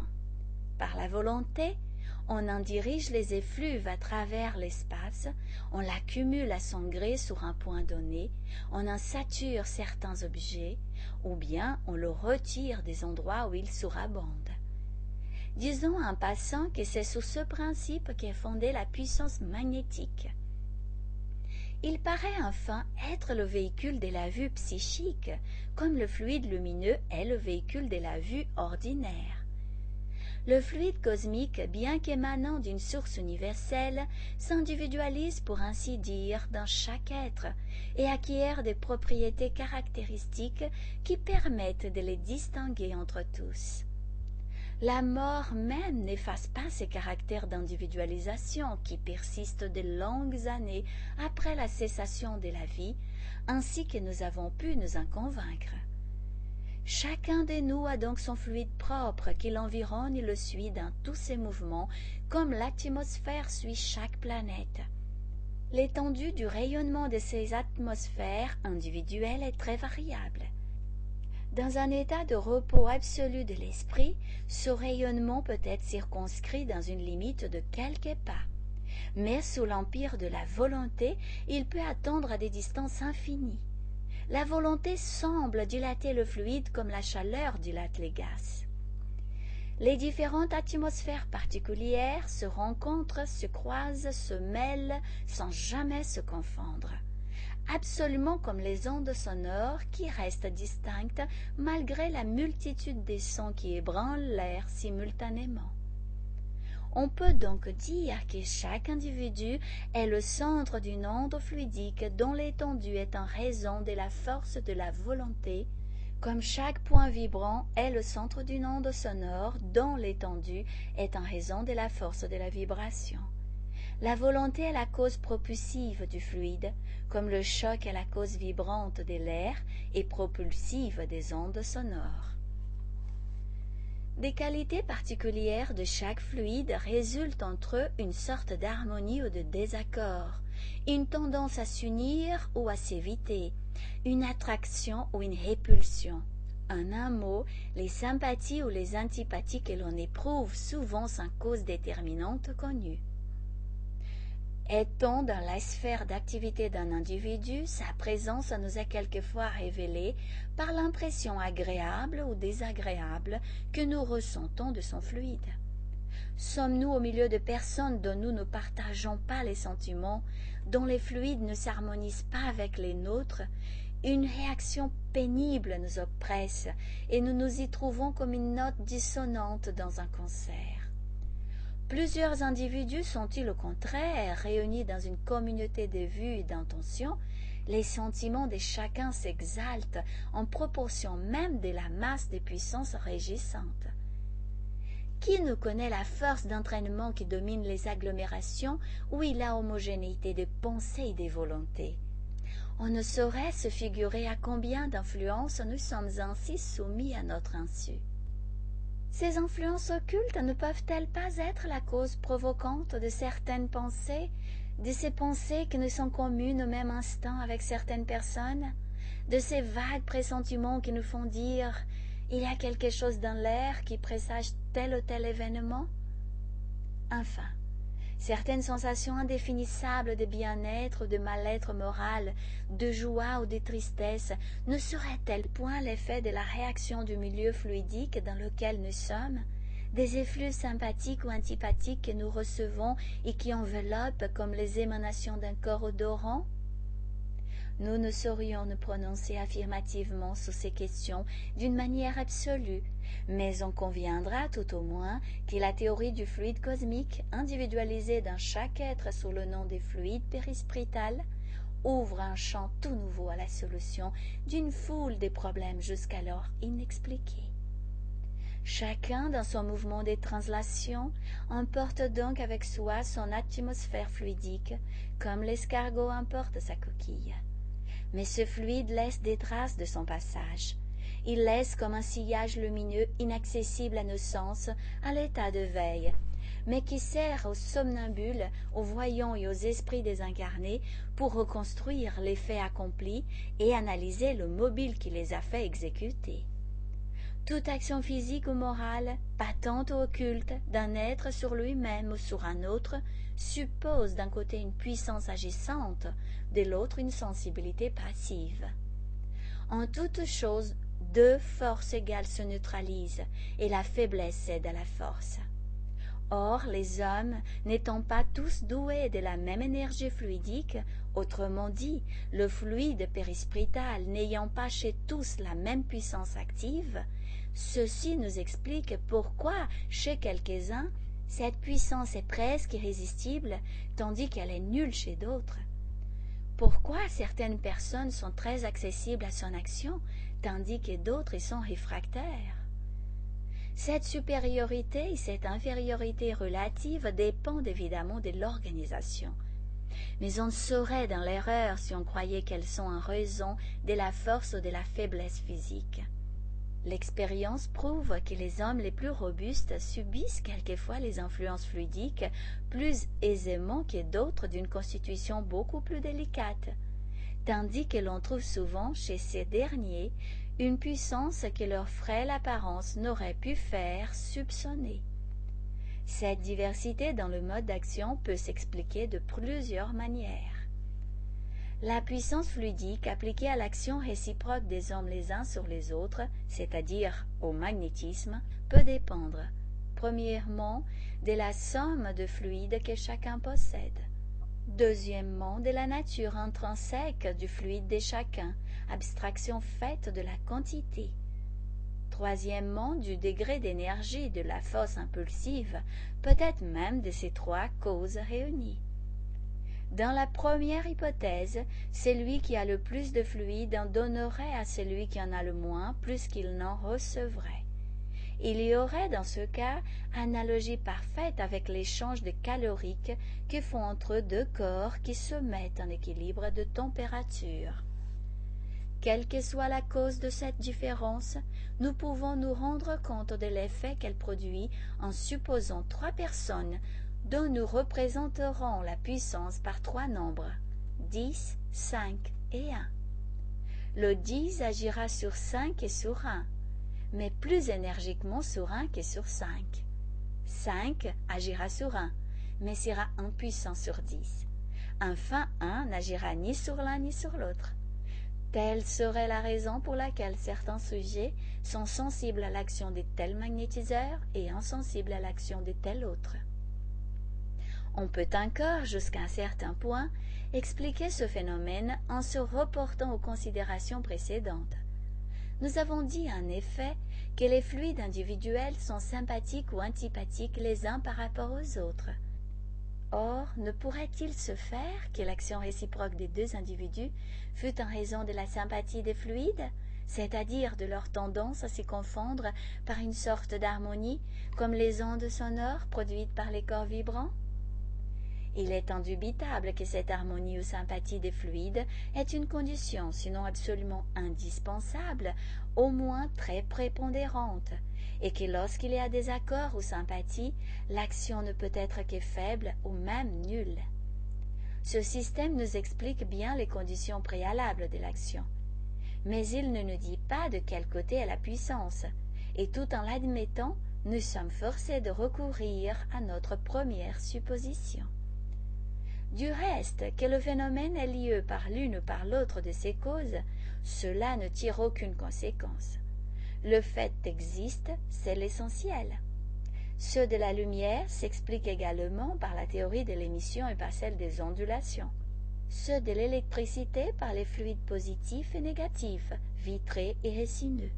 Par la volonté, on en dirige les effluves à travers l'espace, on l'accumule à son gré sur un point donné, on en sature certains objets, ou bien on le retire des endroits où il surabonde. Disons en passant que c'est sous ce principe qu'est fondée la puissance magnétique. Il paraît enfin être le véhicule de la vue psychique, comme le fluide lumineux est le véhicule de la vue ordinaire. Le fluide cosmique, bien qu'émanant d'une source universelle, s'individualise pour ainsi dire dans chaque être et acquiert des propriétés caractéristiques qui permettent de les distinguer entre tous. La mort même n'efface pas ces caractères d'individualisation qui persistent de longues années après la cessation de la vie, ainsi que nous avons pu nous en convaincre. Chacun de nous a donc son fluide propre qui l'environne et le suit dans tous ses mouvements, comme l'atmosphère suit chaque planète. L'étendue du rayonnement de ces atmosphères individuelles est très variable. Dans un état de repos absolu de l'esprit, ce rayonnement peut être circonscrit dans une limite de quelques pas. Mais sous l'empire de la volonté, il peut attendre à des distances infinies. La volonté semble dilater le fluide comme la chaleur dilate les gaz. Les différentes atmosphères particulières se rencontrent, se croisent, se mêlent sans jamais se confondre absolument comme les ondes sonores qui restent distinctes malgré la multitude des sons qui ébranlent l'air simultanément. On peut donc dire que chaque individu est le centre d'une onde fluidique dont l'étendue est en raison de la force de la volonté, comme chaque point vibrant est le centre d'une onde sonore dont l'étendue est en raison de la force de la vibration. La volonté est la cause propulsive du fluide, comme le choc est la cause vibrante de l'air et propulsive des ondes sonores. Des qualités particulières de chaque fluide résultent entre eux une sorte d'harmonie ou de désaccord, une tendance à s'unir ou à s'éviter, une attraction ou une répulsion. En un mot, les sympathies ou les antipathies que l'on éprouve souvent sans cause déterminante connue. Étant dans la sphère d'activité d'un individu, sa présence nous est quelquefois révélée par l'impression agréable ou désagréable que nous ressentons de son fluide. Sommes-nous au milieu de personnes dont nous ne partageons pas les sentiments, dont les fluides ne s'harmonisent pas avec les nôtres, une réaction pénible nous oppresse et nous nous y trouvons comme une note dissonante dans un concert. Plusieurs individus sont-ils au contraire réunis dans une communauté de vues et d'intentions? Les sentiments de chacun s'exaltent en proportion même de la masse des puissances régissantes. Qui ne connaît la force d'entraînement qui domine les agglomérations où il a homogénéité des pensées et des volontés On ne saurait se figurer à combien d'influences nous sommes ainsi soumis à notre insu. Ces influences occultes ne peuvent-elles pas être la cause provocante de certaines pensées, de ces pensées qui ne sont communes au même instant avec certaines personnes, de ces vagues pressentiments qui nous font dire il y a quelque chose dans l'air qui présage tel ou tel événement Enfin, certaines sensations indéfinissables de bien-être de mal-être moral, de joie ou de tristesse, ne seraient-elles point l'effet de la réaction du milieu fluidique dans lequel nous sommes, des effluves sympathiques ou antipathiques que nous recevons et qui enveloppent comme les émanations d'un corps odorant? Nous ne saurions nous prononcer affirmativement sur ces questions d'une manière absolue, mais on conviendra tout au moins que la théorie du fluide cosmique, individualisée dans chaque être sous le nom des fluides périspritales, ouvre un champ tout nouveau à la solution d'une foule de problèmes jusqu'alors inexpliqués. Chacun, dans son mouvement de translation, emporte donc avec soi son atmosphère fluidique, comme l'escargot emporte sa coquille mais ce fluide laisse des traces de son passage. Il laisse comme un sillage lumineux inaccessible à nos sens, à l'état de veille, mais qui sert aux somnambules, aux voyants et aux esprits désincarnés pour reconstruire les faits accomplis et analyser le mobile qui les a fait exécuter. Toute action physique ou morale, patente ou occulte, d'un être sur lui-même ou sur un autre, suppose d'un côté une puissance agissante, de l'autre une sensibilité passive. En toute chose, deux forces égales se neutralisent, et la faiblesse cède à la force. Or, les hommes, n'étant pas tous doués de la même énergie fluidique, autrement dit, le fluide périspриtal n'ayant pas chez tous la même puissance active, Ceci nous explique pourquoi, chez quelques-uns, cette puissance est presque irrésistible, tandis qu'elle est nulle chez d'autres. Pourquoi certaines personnes sont très accessibles à son action, tandis que d'autres y sont réfractaires Cette supériorité et cette infériorité relative dépendent évidemment de l'organisation. Mais on saurait dans l'erreur si on croyait qu'elles sont en raison de la force ou de la faiblesse physique. L'expérience prouve que les hommes les plus robustes subissent quelquefois les influences fluidiques plus aisément que d'autres d'une constitution beaucoup plus délicate, tandis que l'on trouve souvent chez ces derniers une puissance que leur frêle apparence n'aurait pu faire soupçonner. Cette diversité dans le mode d'action peut s'expliquer de plusieurs manières. La puissance fluidique appliquée à l'action réciproque des hommes les uns sur les autres, c'est-à-dire au magnétisme, peut dépendre, premièrement, de la somme de fluide que chacun possède. Deuxièmement, de la nature intrinsèque du fluide de chacun, abstraction faite de la quantité. Troisièmement, du degré d'énergie de la force impulsive, peut-être même de ces trois causes réunies. Dans la première hypothèse, celui qui a le plus de fluide en donnerait à celui qui en a le moins plus qu'il n'en recevrait. Il y aurait dans ce cas analogie parfaite avec l'échange de caloriques que font entre deux corps qui se mettent en équilibre de température. Quelle que soit la cause de cette différence, nous pouvons nous rendre compte de l'effet qu'elle produit en supposant trois personnes dont nous représenterons la puissance par trois nombres, 10, 5 et 1. Le 10 agira sur 5 et sur 1, mais plus énergiquement sur 1 que sur 5. 5 agira sur 1, mais sera impuissant sur 10. Enfin, 1 n'agira ni sur l'un ni sur l'autre. Telle serait la raison pour laquelle certains sujets sont sensibles à l'action de tels magnétiseurs et insensibles à l'action de tel autre. On peut encore, jusqu'à un certain point, expliquer ce phénomène en se reportant aux considérations précédentes. Nous avons dit en effet que les fluides individuels sont sympathiques ou antipathiques les uns par rapport aux autres. Or, ne pourrait-il se faire que l'action réciproque des deux individus fût en raison de la sympathie des fluides, c'est-à-dire de leur tendance à s'y confondre par une sorte d'harmonie, comme les ondes sonores produites par les corps vibrants? Il est indubitable que cette harmonie ou sympathie des fluides est une condition, sinon absolument indispensable, au moins très prépondérante, et que lorsqu'il y a des accords ou sympathies, l'action ne peut être que faible ou même nulle. Ce système nous explique bien les conditions préalables de l'action. Mais il ne nous dit pas de quel côté est la puissance, et tout en l'admettant, nous sommes forcés de recourir à notre première supposition. Du reste, que le phénomène ait lieu par l'une ou par l'autre de ces causes, cela ne tire aucune conséquence. Le fait existe, c'est l'essentiel. Ceux de la lumière s'expliquent également par la théorie de l'émission et par celle des ondulations. Ceux de l'électricité par les fluides positifs et négatifs, vitrés et résineux.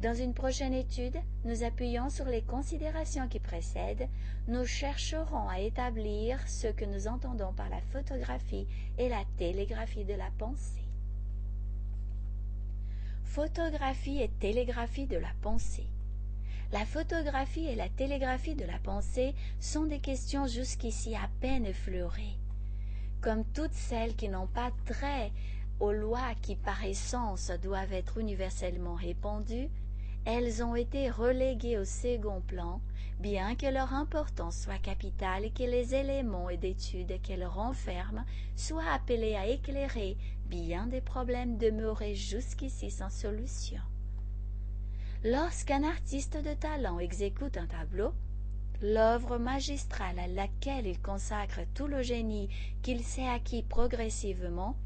Dans une prochaine étude, nous appuyons sur les considérations qui précèdent, nous chercherons à établir ce que nous entendons par la photographie et la télégraphie de la pensée. Photographie et télégraphie de la pensée. La photographie et la télégraphie de la pensée sont des questions jusqu'ici à peine effleurées. Comme toutes celles qui n'ont pas trait aux lois qui par essence doivent être universellement répandues, elles ont été reléguées au second plan, bien que leur importance soit capitale et que les éléments d'étude qu'elles renferment soient appelés à éclairer bien des problèmes demeurés jusqu'ici sans solution. Lorsqu'un artiste de talent exécute un tableau, l'œuvre magistrale à laquelle il consacre tout le génie qu'il s'est acquis progressivement,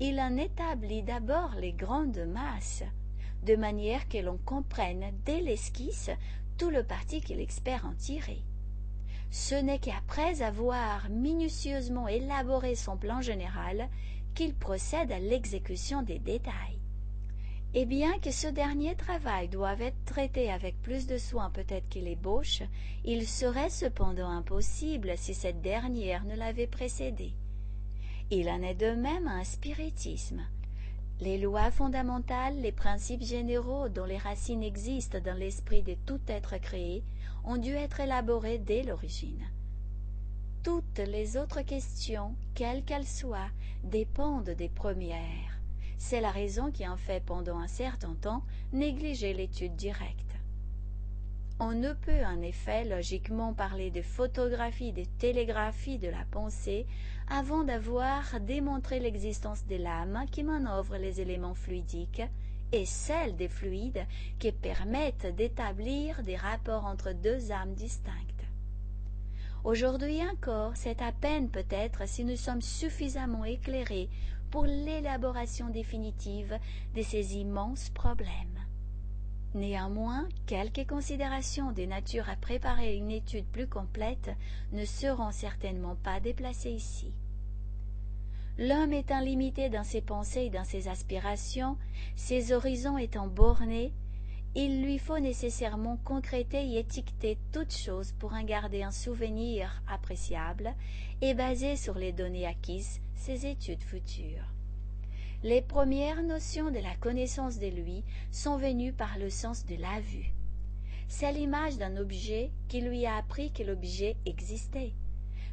il en établit d'abord les grandes masses, de manière que l'on comprenne dès l'esquisse tout le parti qu'il espère en tirer. Ce n'est qu'après avoir minutieusement élaboré son plan général qu'il procède à l'exécution des détails. Et bien que ce dernier travail doive être traité avec plus de soin peut-être qu'il ébauche, il serait cependant impossible si cette dernière ne l'avait précédé. Il en est de même un spiritisme. Les lois fondamentales, les principes généraux dont les racines existent dans l'esprit de tout être créé ont dû être élaborés dès l'origine. Toutes les autres questions, quelles qu'elles soient, dépendent des premières. C'est la raison qui en fait pendant un certain temps négliger l'étude directe. On ne peut en effet logiquement parler de photographie, de télégraphie de la pensée avant d'avoir démontré l'existence de l'âme qui manœuvre les éléments fluidiques et celle des fluides qui permettent d'établir des rapports entre deux âmes distinctes. Aujourd'hui encore, c'est à peine peut-être si nous sommes suffisamment éclairés pour l'élaboration définitive de ces immenses problèmes. Néanmoins, quelques considérations des natures à préparer une étude plus complète ne seront certainement pas déplacées ici. L'homme étant limité dans ses pensées et dans ses aspirations, ses horizons étant bornés, il lui faut nécessairement concréter et étiqueter toutes choses pour en garder un souvenir appréciable et baser sur les données acquises ses études futures. Les premières notions de la connaissance de lui sont venues par le sens de la vue. C'est l'image d'un objet qui lui a appris que l'objet existait.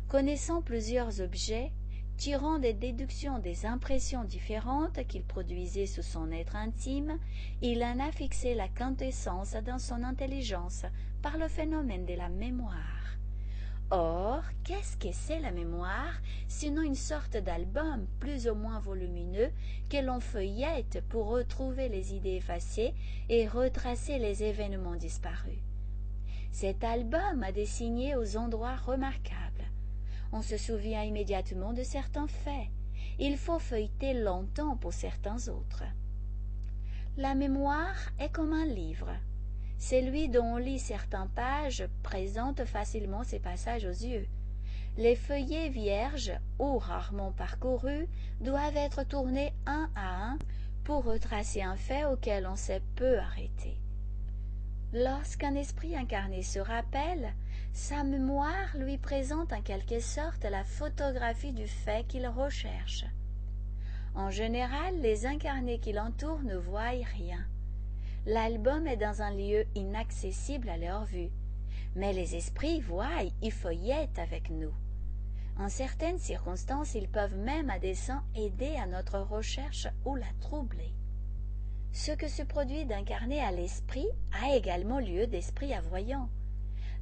Connaissant plusieurs objets, tirant des déductions des impressions différentes qu'il produisait sous son être intime, il en a fixé la quintessence dans son intelligence par le phénomène de la mémoire. Or, qu'est-ce que c'est la mémoire, sinon une sorte d'album plus ou moins volumineux que l'on feuillette pour retrouver les idées effacées et retracer les événements disparus? Cet album a des signés aux endroits remarquables on se souvient immédiatement de certains faits. Il faut feuilleter longtemps pour certains autres. La mémoire est comme un livre. Celui dont on lit certaines pages présente facilement ces passages aux yeux. Les feuillets vierges ou rarement parcourus doivent être tournés un à un pour retracer un fait auquel on s'est peu arrêté. Lorsqu'un esprit incarné se rappelle, sa mémoire lui présente en quelque sorte la photographie du fait qu'il recherche. En général, les incarnés qui l'entourent ne voient rien. L'album est dans un lieu inaccessible à leur vue, mais les esprits voient et feuillettent avec nous. En certaines circonstances, ils peuvent même à dessein aider à notre recherche ou la troubler. Ce que se produit d'incarné à l'esprit a également lieu d'esprit à voyant.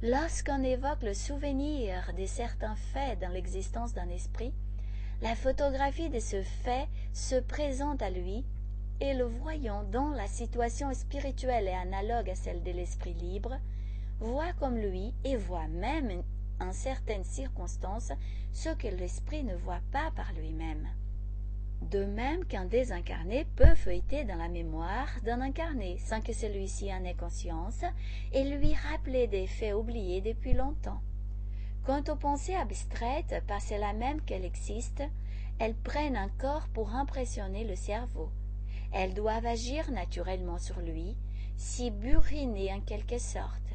Lorsqu'on évoque le souvenir de certains faits dans l'existence d'un esprit, la photographie de ce fait se présente à lui et le voyant dont la situation spirituelle est analogue à celle de l'esprit libre, voit comme lui et voit même en certaines circonstances ce que l'esprit ne voit pas par lui-même. De même qu'un désincarné peut feuilleter dans la mémoire d'un incarné sans que celui-ci en ait conscience et lui rappeler des faits oubliés depuis longtemps. Quant aux pensées abstraites, par cela même qu'elles existent, elles prennent un corps pour impressionner le cerveau. Elles doivent agir naturellement sur lui, s'y buriner en quelque sorte.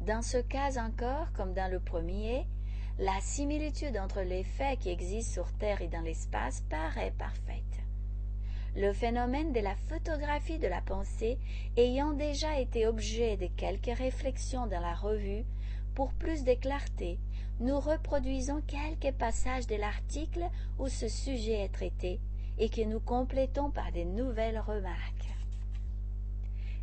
Dans ce cas encore, comme dans le premier, la similitude entre les faits qui existent sur Terre et dans l'espace paraît parfaite. Le phénomène de la photographie de la pensée ayant déjà été objet de quelques réflexions dans la revue, pour plus de clarté, nous reproduisons quelques passages de l'article où ce sujet est traité et que nous complétons par de nouvelles remarques.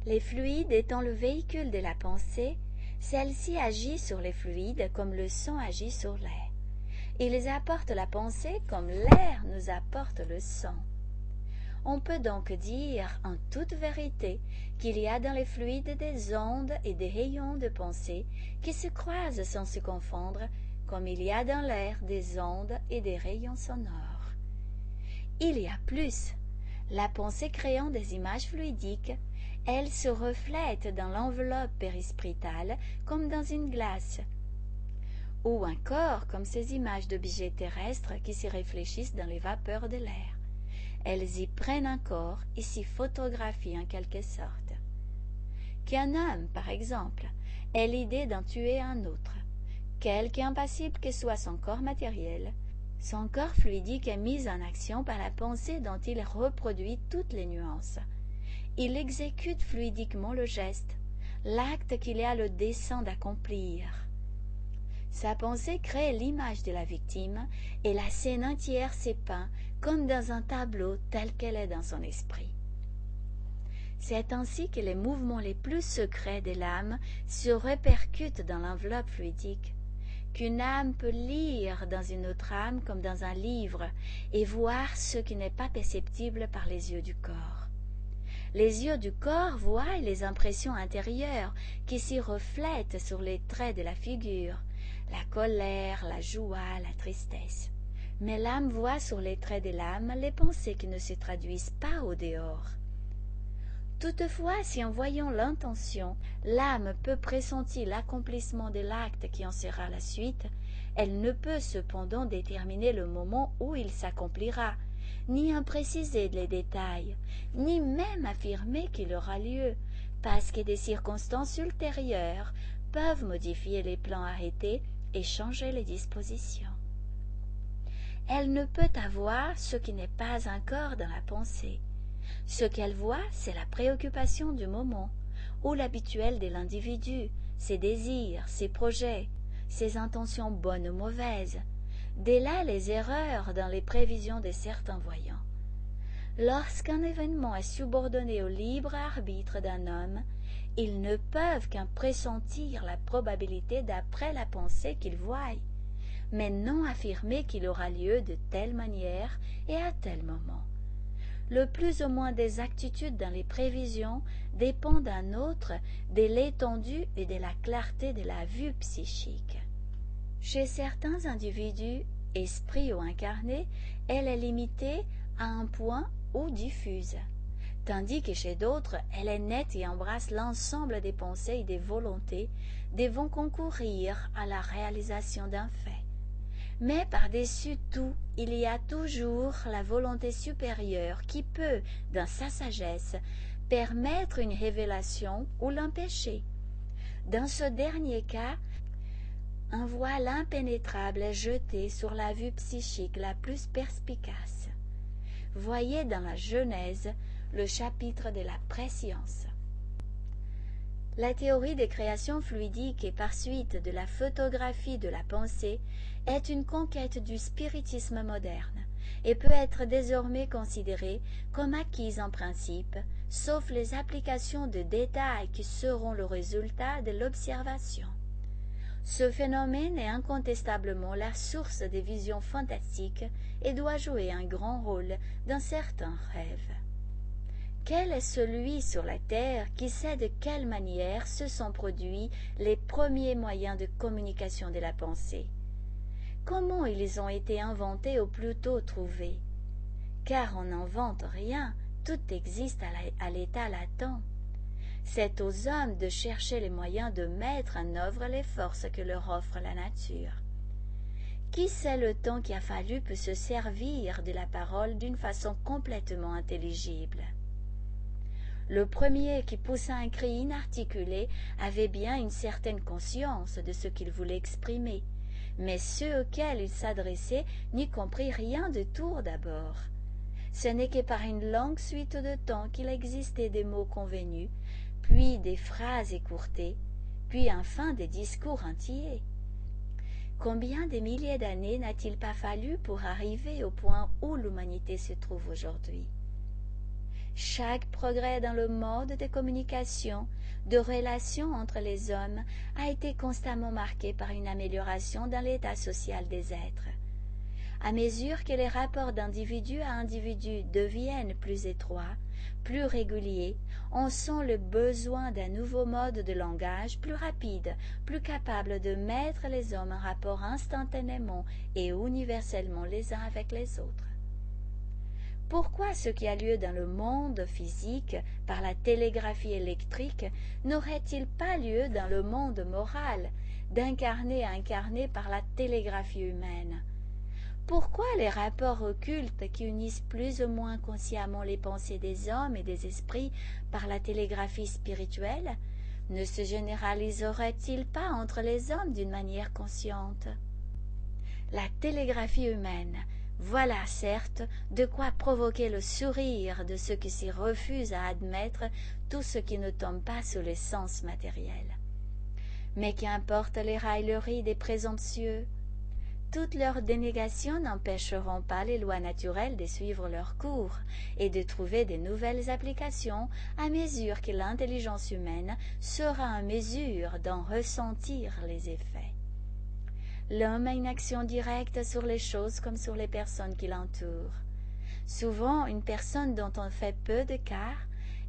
Les fluides étant le véhicule de la pensée, celle-ci agit sur les fluides comme le son agit sur l'air. Ils apportent la pensée comme l'air nous apporte le son. On peut donc dire en toute vérité qu'il y a dans les fluides des ondes et des rayons de pensée qui se croisent sans se confondre, comme il y a dans l'air des ondes et des rayons sonores. Il y a plus. La pensée créant des images fluidiques elle se reflète dans l'enveloppe périspritale comme dans une glace, ou encore comme ces images d'objets terrestres qui s'y réfléchissent dans les vapeurs de l'air. Elles y prennent un corps et s'y photographient en quelque sorte. Qu'un homme, par exemple, ait l'idée d'en tuer un autre, quelque impassible que soit son corps matériel, son corps fluidique est mis en action par la pensée dont il reproduit toutes les nuances il exécute fluidiquement le geste, l'acte qu'il a le dessein d'accomplir. Sa pensée crée l'image de la victime et la scène entière s'épeint comme dans un tableau tel qu'elle est dans son esprit. C'est ainsi que les mouvements les plus secrets de l'âme se répercutent dans l'enveloppe fluidique, qu'une âme peut lire dans une autre âme comme dans un livre et voir ce qui n'est pas perceptible par les yeux du corps. Les yeux du corps voient les impressions intérieures qui s'y reflètent sur les traits de la figure, la colère, la joie, la tristesse. Mais l'âme voit sur les traits de l'âme les pensées qui ne se traduisent pas au dehors. Toutefois, si en voyant l'intention, l'âme peut pressentir l'accomplissement de l'acte qui en sera la suite, elle ne peut cependant déterminer le moment où il s'accomplira, ni en préciser les détails, ni même affirmer qu'il aura lieu, parce que des circonstances ultérieures peuvent modifier les plans arrêtés et changer les dispositions. Elle ne peut avoir ce qui n'est pas encore dans la pensée. Ce qu'elle voit, c'est la préoccupation du moment, ou l'habituel de l'individu, ses désirs, ses projets, ses intentions bonnes ou mauvaises. Dès là les erreurs dans les prévisions de certains voyants. Lorsqu'un événement est subordonné au libre arbitre d'un homme, ils ne peuvent qu'en pressentir la probabilité d'après la pensée qu'ils voient, mais non affirmer qu'il aura lieu de telle manière et à tel moment. Le plus ou moins des actitudes dans les prévisions dépend d'un autre de l'étendue et de la clarté de la vue psychique. Chez certains individus, esprits ou incarnés, elle est limitée à un point ou diffuse tandis que chez d'autres, elle est nette et embrasse l'ensemble des pensées et des volontés devant concourir à la réalisation d'un fait. Mais par-dessus tout, il y a toujours la volonté supérieure qui peut, dans sa sagesse, permettre une révélation ou l'empêcher. Dans ce dernier cas, un voile impénétrable est jeté sur la vue psychique la plus perspicace. Voyez dans la Genèse le chapitre de la préscience. La théorie des créations fluidiques et par suite de la photographie de la pensée est une conquête du spiritisme moderne et peut être désormais considérée comme acquise en principe, sauf les applications de détails qui seront le résultat de l'observation. Ce phénomène est incontestablement la source des visions fantastiques et doit jouer un grand rôle dans certains rêves. Quel est celui sur la terre qui sait de quelle manière se sont produits les premiers moyens de communication de la pensée? Comment ils ont été inventés ou plutôt trouvés? Car on n'invente rien, tout existe à l'état latent. C'est aux hommes de chercher les moyens de mettre en œuvre les forces que leur offre la nature. Qui sait le temps qui a fallu pour se servir de la parole d'une façon complètement intelligible? Le premier qui poussa un cri inarticulé avait bien une certaine conscience de ce qu'il voulait exprimer, mais ceux auxquels il s'adressait n'y comprit rien de tout d'abord. Ce n'est que par une longue suite de temps qu'il existait des mots convenus, puis des phrases écourtées, puis enfin des discours entiers. Combien de milliers d'années n'a-t-il pas fallu pour arriver au point où l'humanité se trouve aujourd'hui? Chaque progrès dans le mode de communication, de relation entre les hommes a été constamment marqué par une amélioration dans l'état social des êtres. À mesure que les rapports d'individu à individu deviennent plus étroits, plus réguliers, on sent le besoin d'un nouveau mode de langage plus rapide, plus capable de mettre les hommes en rapport instantanément et universellement les uns avec les autres. Pourquoi ce qui a lieu dans le monde physique par la télégraphie électrique n'aurait-il pas lieu dans le monde moral, d'incarné à incarné par la télégraphie humaine? Pourquoi les rapports occultes qui unissent plus ou moins consciemment les pensées des hommes et des esprits par la télégraphie spirituelle ne se généraliseraient-ils pas entre les hommes d'une manière consciente? La télégraphie humaine voilà certes de quoi provoquer le sourire de ceux qui s'y refusent à admettre tout ce qui ne tombe pas sous les sens matériels. Mais qu'importe les railleries des présomptueux, toutes leurs dénégations n'empêcheront pas les lois naturelles de suivre leur cours et de trouver de nouvelles applications à mesure que l'intelligence humaine sera en mesure d'en ressentir les effets. L'homme a une action directe sur les choses comme sur les personnes qui l'entourent. Souvent, une personne dont on fait peu de cas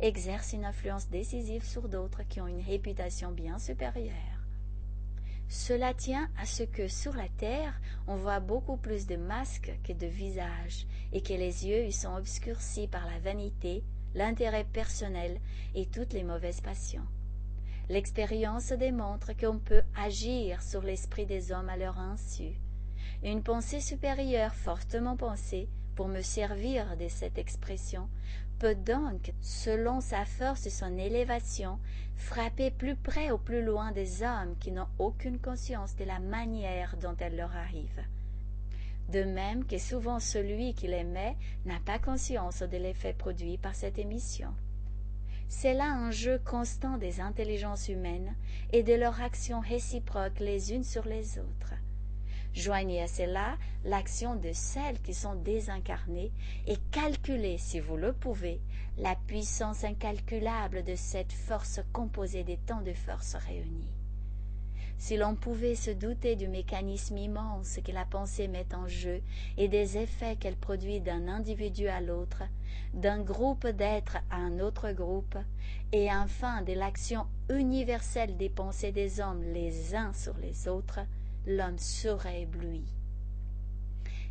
exerce une influence décisive sur d'autres qui ont une réputation bien supérieure. Cela tient à ce que sur la Terre, on voit beaucoup plus de masques que de visages, et que les yeux y sont obscurcis par la vanité, l'intérêt personnel et toutes les mauvaises passions. L'expérience démontre qu'on peut agir sur l'esprit des hommes à leur insu. Une pensée supérieure fortement pensée, pour me servir de cette expression, peut donc, selon sa force et son élévation, frapper plus près ou plus loin des hommes qui n'ont aucune conscience de la manière dont elle leur arrive. De même que souvent celui qui l'émet n'a pas conscience de l'effet produit par cette émission. C'est là un jeu constant des intelligences humaines et de leurs actions réciproques les unes sur les autres. Joignez à cela l'action de celles qui sont désincarnées et calculez, si vous le pouvez, la puissance incalculable de cette force composée des tant de forces réunies. Si l'on pouvait se douter du mécanisme immense que la pensée met en jeu et des effets qu'elle produit d'un individu à l'autre, d'un groupe d'êtres à un autre groupe, et enfin de l'action universelle des pensées des hommes les uns sur les autres, l'homme serait ébloui.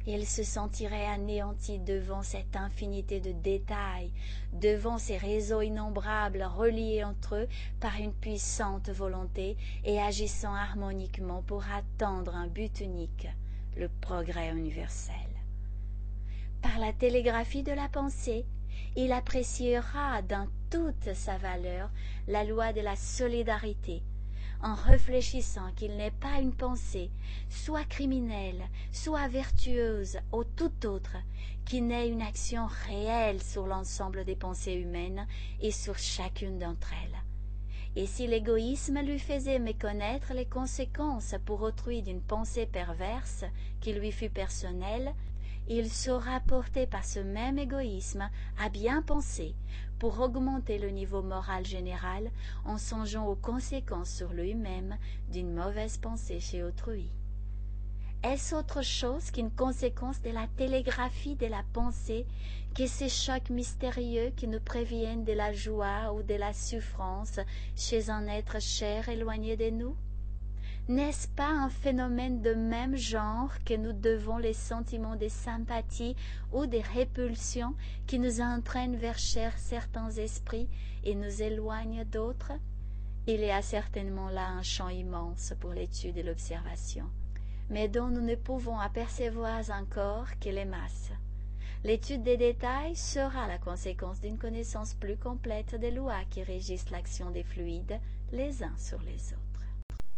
Il se sentirait anéanti devant cette infinité de détails, devant ces réseaux innombrables reliés entre eux par une puissante volonté et agissant harmoniquement pour attendre un but unique, le progrès universel. Par la télégraphie de la pensée, il appréciera dans toute sa valeur la loi de la solidarité, en réfléchissant qu'il n'est pas une pensée, soit criminelle, soit vertueuse ou tout autre, qui n'ait une action réelle sur l'ensemble des pensées humaines et sur chacune d'entre elles. Et si l'égoïsme lui faisait méconnaître les conséquences pour autrui d'une pensée perverse qui lui fut personnelle, il sera porté par ce même égoïsme à bien penser pour augmenter le niveau moral général en songeant aux conséquences sur lui-même d'une mauvaise pensée chez autrui. Est-ce autre chose qu'une conséquence de la télégraphie de la pensée que ces chocs mystérieux qui nous préviennent de la joie ou de la souffrance chez un être cher éloigné de nous? N'est-ce pas un phénomène de même genre que nous devons les sentiments de sympathie ou de répulsion qui nous entraînent vers certains esprits et nous éloignent d'autres? Il y a certainement là un champ immense pour l'étude et l'observation, mais dont nous ne pouvons apercevoir encore que les masses. L'étude des détails sera la conséquence d'une connaissance plus complète des lois qui régissent l'action des fluides les uns sur les autres.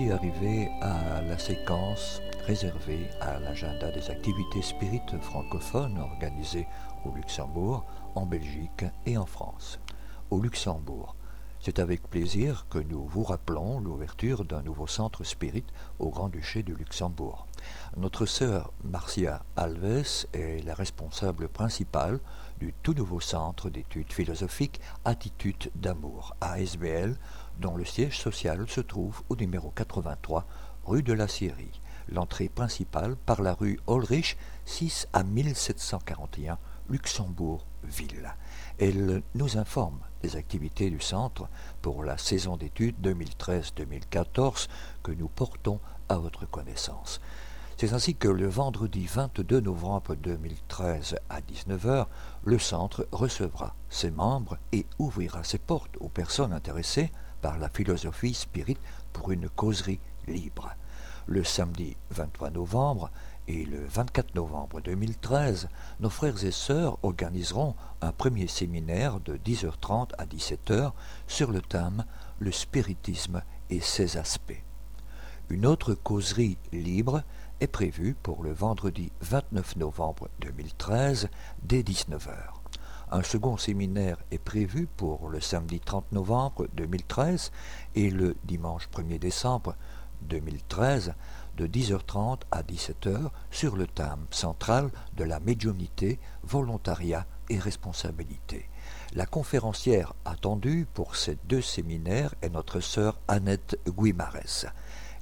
Voici arrivé à la séquence réservé à l'agenda des activités spirites francophones organisées au Luxembourg, en Belgique et en France. Au Luxembourg, c'est avec plaisir que nous vous rappelons l'ouverture d'un nouveau centre spirit au Grand-Duché du Luxembourg. Notre sœur Marcia Alves est la responsable principale du tout nouveau centre d'études philosophiques Attitude d'amour, ASBL, dont le siège social se trouve au numéro 83 rue de la Syrie. L'entrée principale par la rue Ulrich 6 à 1741 Luxembourg-Ville. Elle nous informe des activités du centre pour la saison d'études 2013-2014 que nous portons à votre connaissance. C'est ainsi que le vendredi 22 novembre 2013 à 19h, le centre recevra ses membres et ouvrira ses portes aux personnes intéressées par la philosophie spirit pour une causerie libre. Le samedi 23 novembre, et le 24 novembre 2013, nos frères et sœurs organiseront un premier séminaire de 10h30 à 17h sur le thème Le spiritisme et ses aspects. Une autre causerie libre est prévue pour le vendredi 29 novembre 2013 dès 19h. Un second séminaire est prévu pour le samedi 30 novembre 2013 et le dimanche 1er décembre 2013 de 10h30 à 17h sur le thème central de la médiumnité, volontariat et responsabilité. La conférencière attendue pour ces deux séminaires est notre sœur Annette Guimares.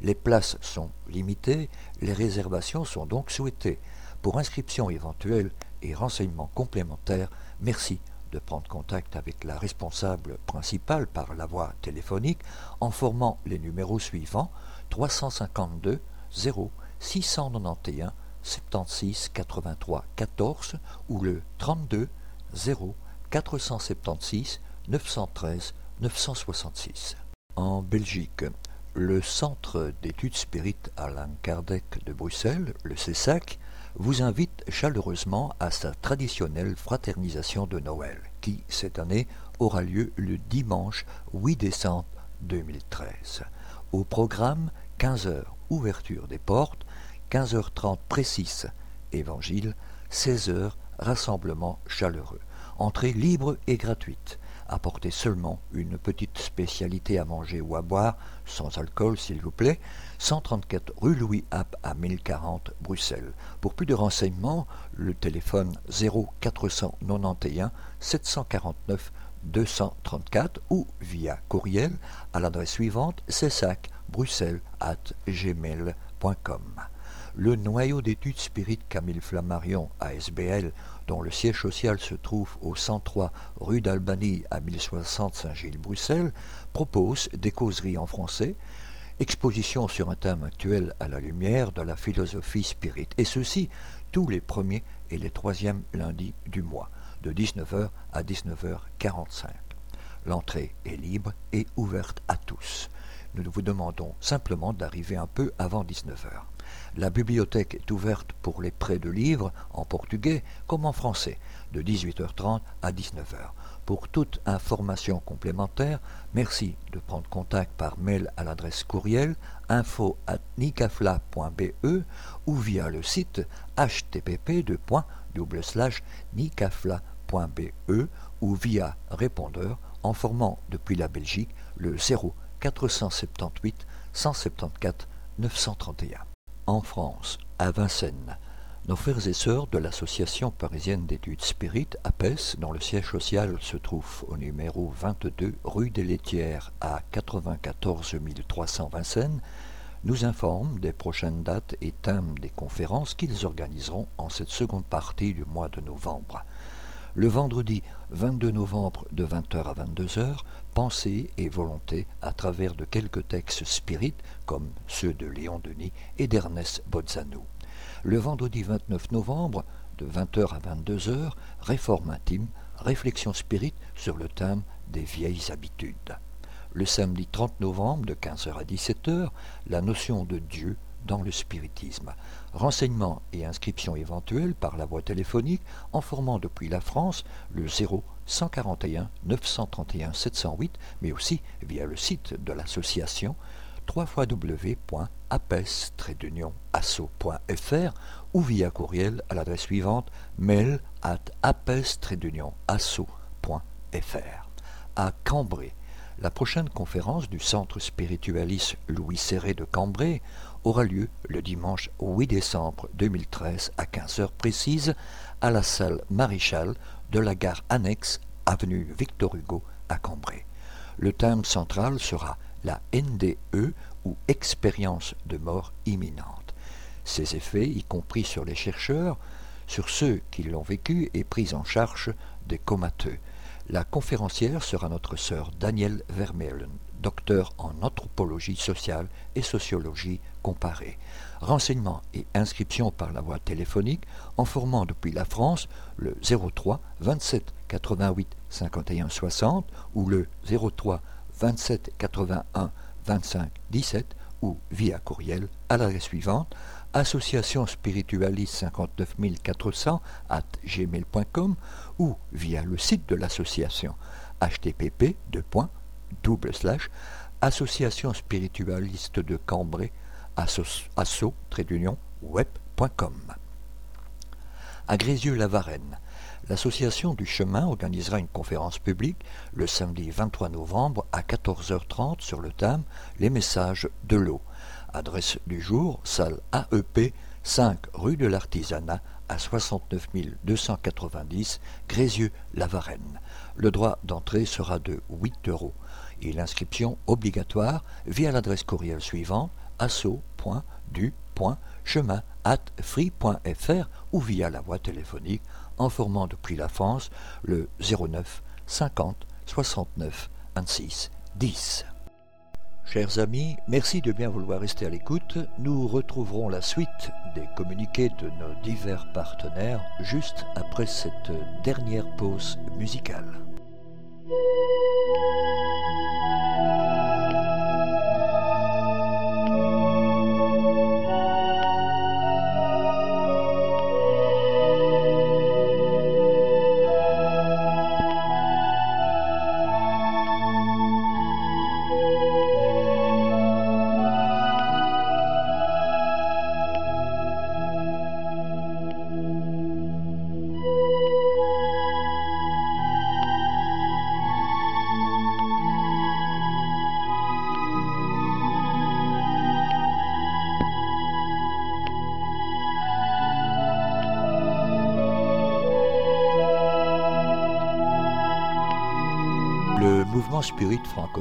Les places sont limitées, les réservations sont donc souhaitées. Pour inscription éventuelle et renseignements complémentaires, merci de prendre contact avec la responsable principale par la voie téléphonique en formant les numéros suivants 352 0 691 76 83 14 ou le 32 0 476 913 966. En Belgique, le Centre d'études spirites Alain Kardec de Bruxelles, le CESAC, vous invite chaleureusement à sa traditionnelle fraternisation de Noël, qui, cette année, aura lieu le dimanche 8 décembre 2013. Au programme, 15 heures ouverture des portes, 15h30 précise, évangile, 16h rassemblement chaleureux. Entrée libre et gratuite. Apportez seulement une petite spécialité à manger ou à boire, sans alcool s'il vous plaît, 134 rue Louis App à 1040 Bruxelles. Pour plus de renseignements, le téléphone 0491 749 234 ou via courriel à l'adresse suivante cessac bruxelles at gmail.com. Le noyau d'études spirit Camille Flammarion, ASBL, dont le siège social se trouve au 103 rue d'Albanie à 1060 Saint-Gilles-Bruxelles, propose des causeries en français, expositions sur un thème actuel à la lumière de la philosophie spirit, et ceci tous les premiers et les troisièmes lundis du mois, de 19h à 19h45. L'entrée est libre et ouverte à tous. Nous vous demandons simplement d'arriver un peu avant 19h. La bibliothèque est ouverte pour les prêts de livres en portugais comme en français, de 18h30 à 19h. Pour toute information complémentaire, merci de prendre contact par mail à l'adresse courriel info at nicafla.be ou via le site http nicafla.be ou via répondeur en formant depuis la Belgique le 0 478 174 931. En France, à Vincennes, nos frères et sœurs de l'Association parisienne d'études spirites, APES, dont le siège social se trouve au numéro 22 rue des Laitières à 94 300 Vincennes, nous informent des prochaines dates et thèmes des conférences qu'ils organiseront en cette seconde partie du mois de novembre. Le vendredi 22 novembre de 20h à 22h, pensée et volonté à travers de quelques textes spirites comme ceux de Léon Denis et d'Ernest Bozzano. Le vendredi 29 novembre de 20h à 22h, réforme intime, réflexion spirite sur le thème des vieilles habitudes. Le samedi 30 novembre de 15h à 17h, la notion de Dieu dans le spiritisme. Renseignements et inscriptions éventuelles par la voie téléphonique en formant depuis la France le 0 141 931 708, mais aussi via le site de l'association www.apes-asso.fr ou via courriel à l'adresse suivante mail at apes-asso.fr. À Cambrai, la prochaine conférence du Centre spiritualiste Louis Serré de Cambrai aura lieu le dimanche 8 décembre 2013 à 15h précise à la salle Maréchal de la gare annexe avenue Victor Hugo à Cambrai. Le thème central sera la NDE ou expérience de mort imminente. Ses effets, y compris sur les chercheurs, sur ceux qui l'ont vécu et pris en charge des comateux. La conférencière sera notre sœur Danielle Vermeulen, docteur en anthropologie sociale et sociologie Renseignements et inscriptions par la voie téléphonique en formant depuis la France le 03 27 88 51 60 ou le 03 27 81 25 17 ou via courriel à l'adresse suivante association spiritualiste 59400 at gmail.com ou via le site de l'association http association spiritualiste de Cambrai asso, web.com à Grézieux-la-Varenne L'association du chemin organisera une conférence publique le samedi 23 novembre à 14h30 sur le thème Les messages de l'eau. Adresse du jour, salle AEP, 5 rue de l'Artisanat à 69 290 Grézieux-la-Varenne. Le droit d'entrée sera de 8 euros et l'inscription obligatoire via l'adresse courriel suivante asso.du.chemin free.fr ou via la voie téléphonique en formant depuis la France le 09 50 69 26 10. Chers amis, merci de bien vouloir rester à l'écoute. Nous retrouverons la suite des communiqués de nos divers partenaires juste après cette dernière pause musicale.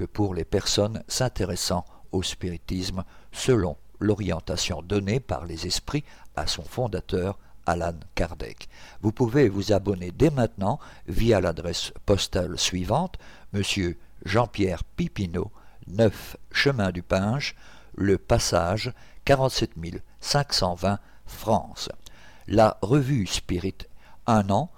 que pour les personnes s'intéressant au spiritisme selon l'orientation donnée par les esprits à son fondateur Alan Kardec. Vous pouvez vous abonner dès maintenant via l'adresse postale suivante Monsieur Jean-Pierre Pipineau, 9 Chemin du Pinge, Le Passage, 47 520 France. La revue Spirit, un an,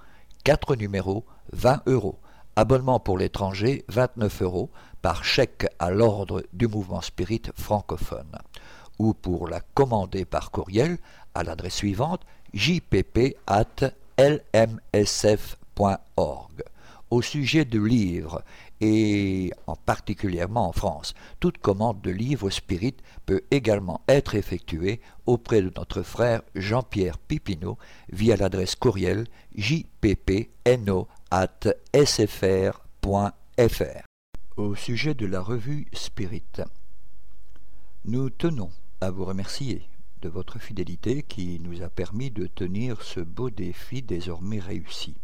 quatre numéros, 20 euros. Abonnement pour l'étranger, 29 euros par chèque à l'ordre du mouvement spirit francophone. Ou pour la commander par courriel à l'adresse suivante jpp lmsf.org. Au sujet de livres, et en particulièrement en France, toute commande de livres spirit peut également être effectuée auprès de notre frère Jean-Pierre Pipineau via l'adresse courriel jppno sfr.fr. Au sujet de la revue Spirit, nous tenons à vous remercier de votre fidélité qui nous a permis de tenir ce beau défi désormais réussi.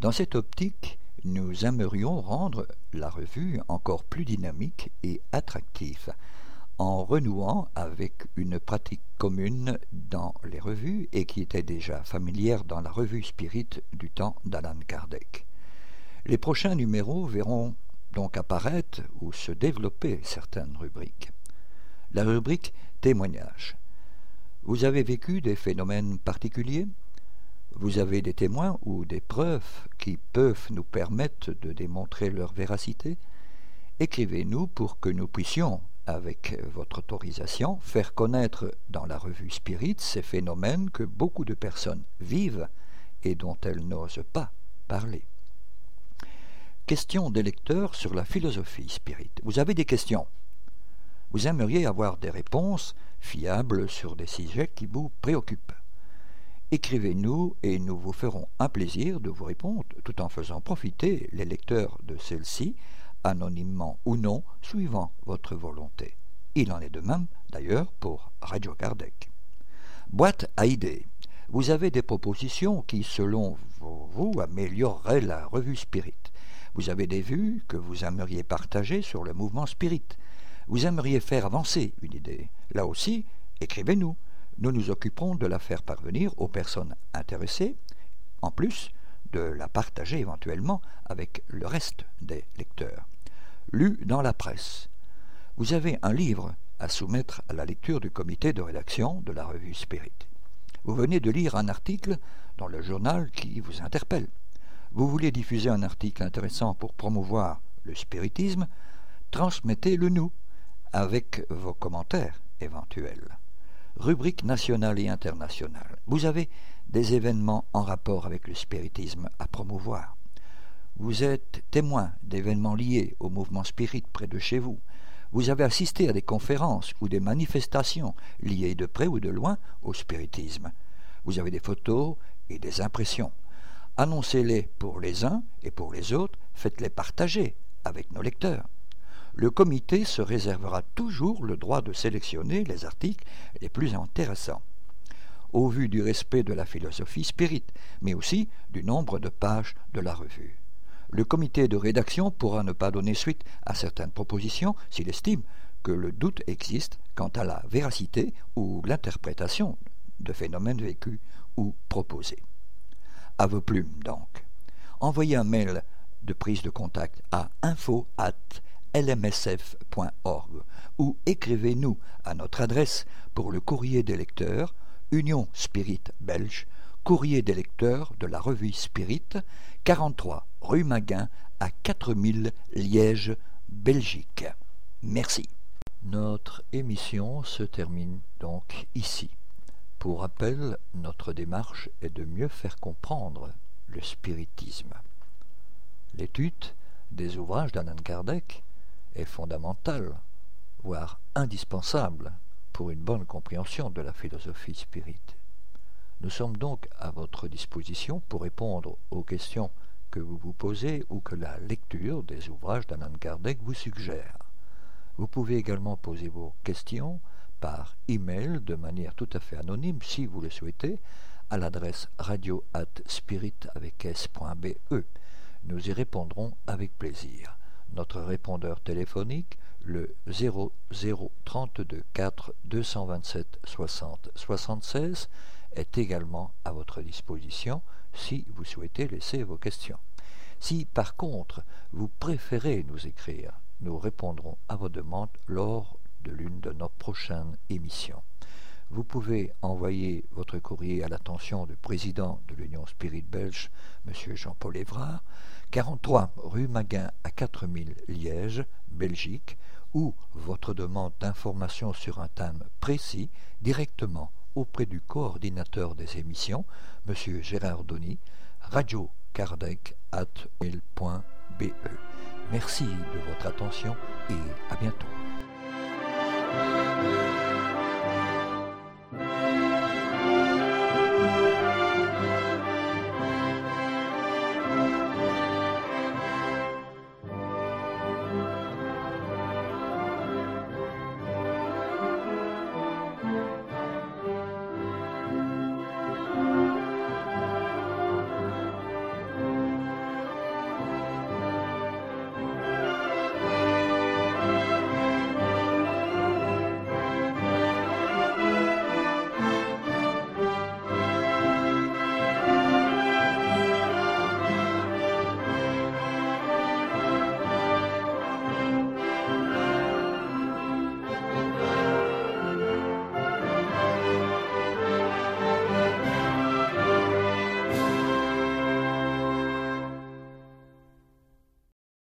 Dans cette optique, nous aimerions rendre la revue encore plus dynamique et attractive en renouant avec une pratique commune dans les revues et qui était déjà familière dans la revue Spirit du temps d'Alan Kardec. Les prochains numéros verront donc apparaître ou se développer certaines rubriques. La rubrique Témoignages. Vous avez vécu des phénomènes particuliers? Vous avez des témoins ou des preuves qui peuvent nous permettre de démontrer leur véracité? Écrivez-nous pour que nous puissions, avec votre autorisation, faire connaître dans la revue Spirit ces phénomènes que beaucoup de personnes vivent et dont elles n'osent pas parler. Question des lecteurs sur la philosophie spirit. Vous avez des questions? Vous aimeriez avoir des réponses fiables sur des sujets qui vous préoccupent. Écrivez-nous et nous vous ferons un plaisir de vous répondre tout en faisant profiter les lecteurs de celle-ci, anonymement ou non, suivant votre volonté. Il en est de même, d'ailleurs, pour Radio Kardec. Boîte à idées. Vous avez des propositions qui, selon vous, amélioreraient la revue Spirit. Vous avez des vues que vous aimeriez partager sur le mouvement spirit. Vous aimeriez faire avancer une idée. Là aussi, écrivez-nous. Nous nous occuperons de la faire parvenir aux personnes intéressées, en plus de la partager éventuellement avec le reste des lecteurs. Lu dans la presse. Vous avez un livre à soumettre à la lecture du comité de rédaction de la revue Spirit. Vous venez de lire un article dans le journal qui vous interpelle. Vous voulez diffuser un article intéressant pour promouvoir le spiritisme, transmettez-le nous avec vos commentaires éventuels. Rubrique nationale et internationale. Vous avez des événements en rapport avec le spiritisme à promouvoir. Vous êtes témoin d'événements liés au mouvement spirit près de chez vous. Vous avez assisté à des conférences ou des manifestations liées de près ou de loin au spiritisme. Vous avez des photos et des impressions. Annoncez-les pour les uns et pour les autres, faites-les partager avec nos lecteurs. Le comité se réservera toujours le droit de sélectionner les articles les plus intéressants, au vu du respect de la philosophie spirit, mais aussi du nombre de pages de la revue. Le comité de rédaction pourra ne pas donner suite à certaines propositions s'il estime que le doute existe quant à la véracité ou l'interprétation de phénomènes vécus ou proposés à vos plumes donc. Envoyez un mail de prise de contact à info@lmsf.org ou écrivez-nous à notre adresse pour le courrier des lecteurs, Union Spirit Belge, courrier des lecteurs de la revue Spirit, 43 rue Maguin à 4000 Liège, Belgique. Merci. Notre émission se termine donc ici. Pour rappel, notre démarche est de mieux faire comprendre le spiritisme. L'étude des ouvrages d'Alan Kardec est fondamentale, voire indispensable pour une bonne compréhension de la philosophie spirite. Nous sommes donc à votre disposition pour répondre aux questions que vous vous posez ou que la lecture des ouvrages d'Alan Kardec vous suggère. Vous pouvez également poser vos questions par email de manière tout à fait anonyme si vous le souhaitez à l'adresse radio at spirit avec s.be. Nous y répondrons avec plaisir. Notre répondeur téléphonique, le 0032 4 227 60 76, est également à votre disposition si vous souhaitez laisser vos questions. Si par contre vous préférez nous écrire, nous répondrons à vos demandes lors de l'une de nos prochaines émissions. Vous pouvez envoyer votre courrier à l'attention du président de l'Union Spirit Belge, M. Jean-Paul Évrard, 43 rue Maguin à 4000 Liège, Belgique, ou votre demande d'information sur un thème précis directement auprès du coordinateur des émissions, M. Gérard Donny, radio Merci de votre attention et à bientôt. Bye.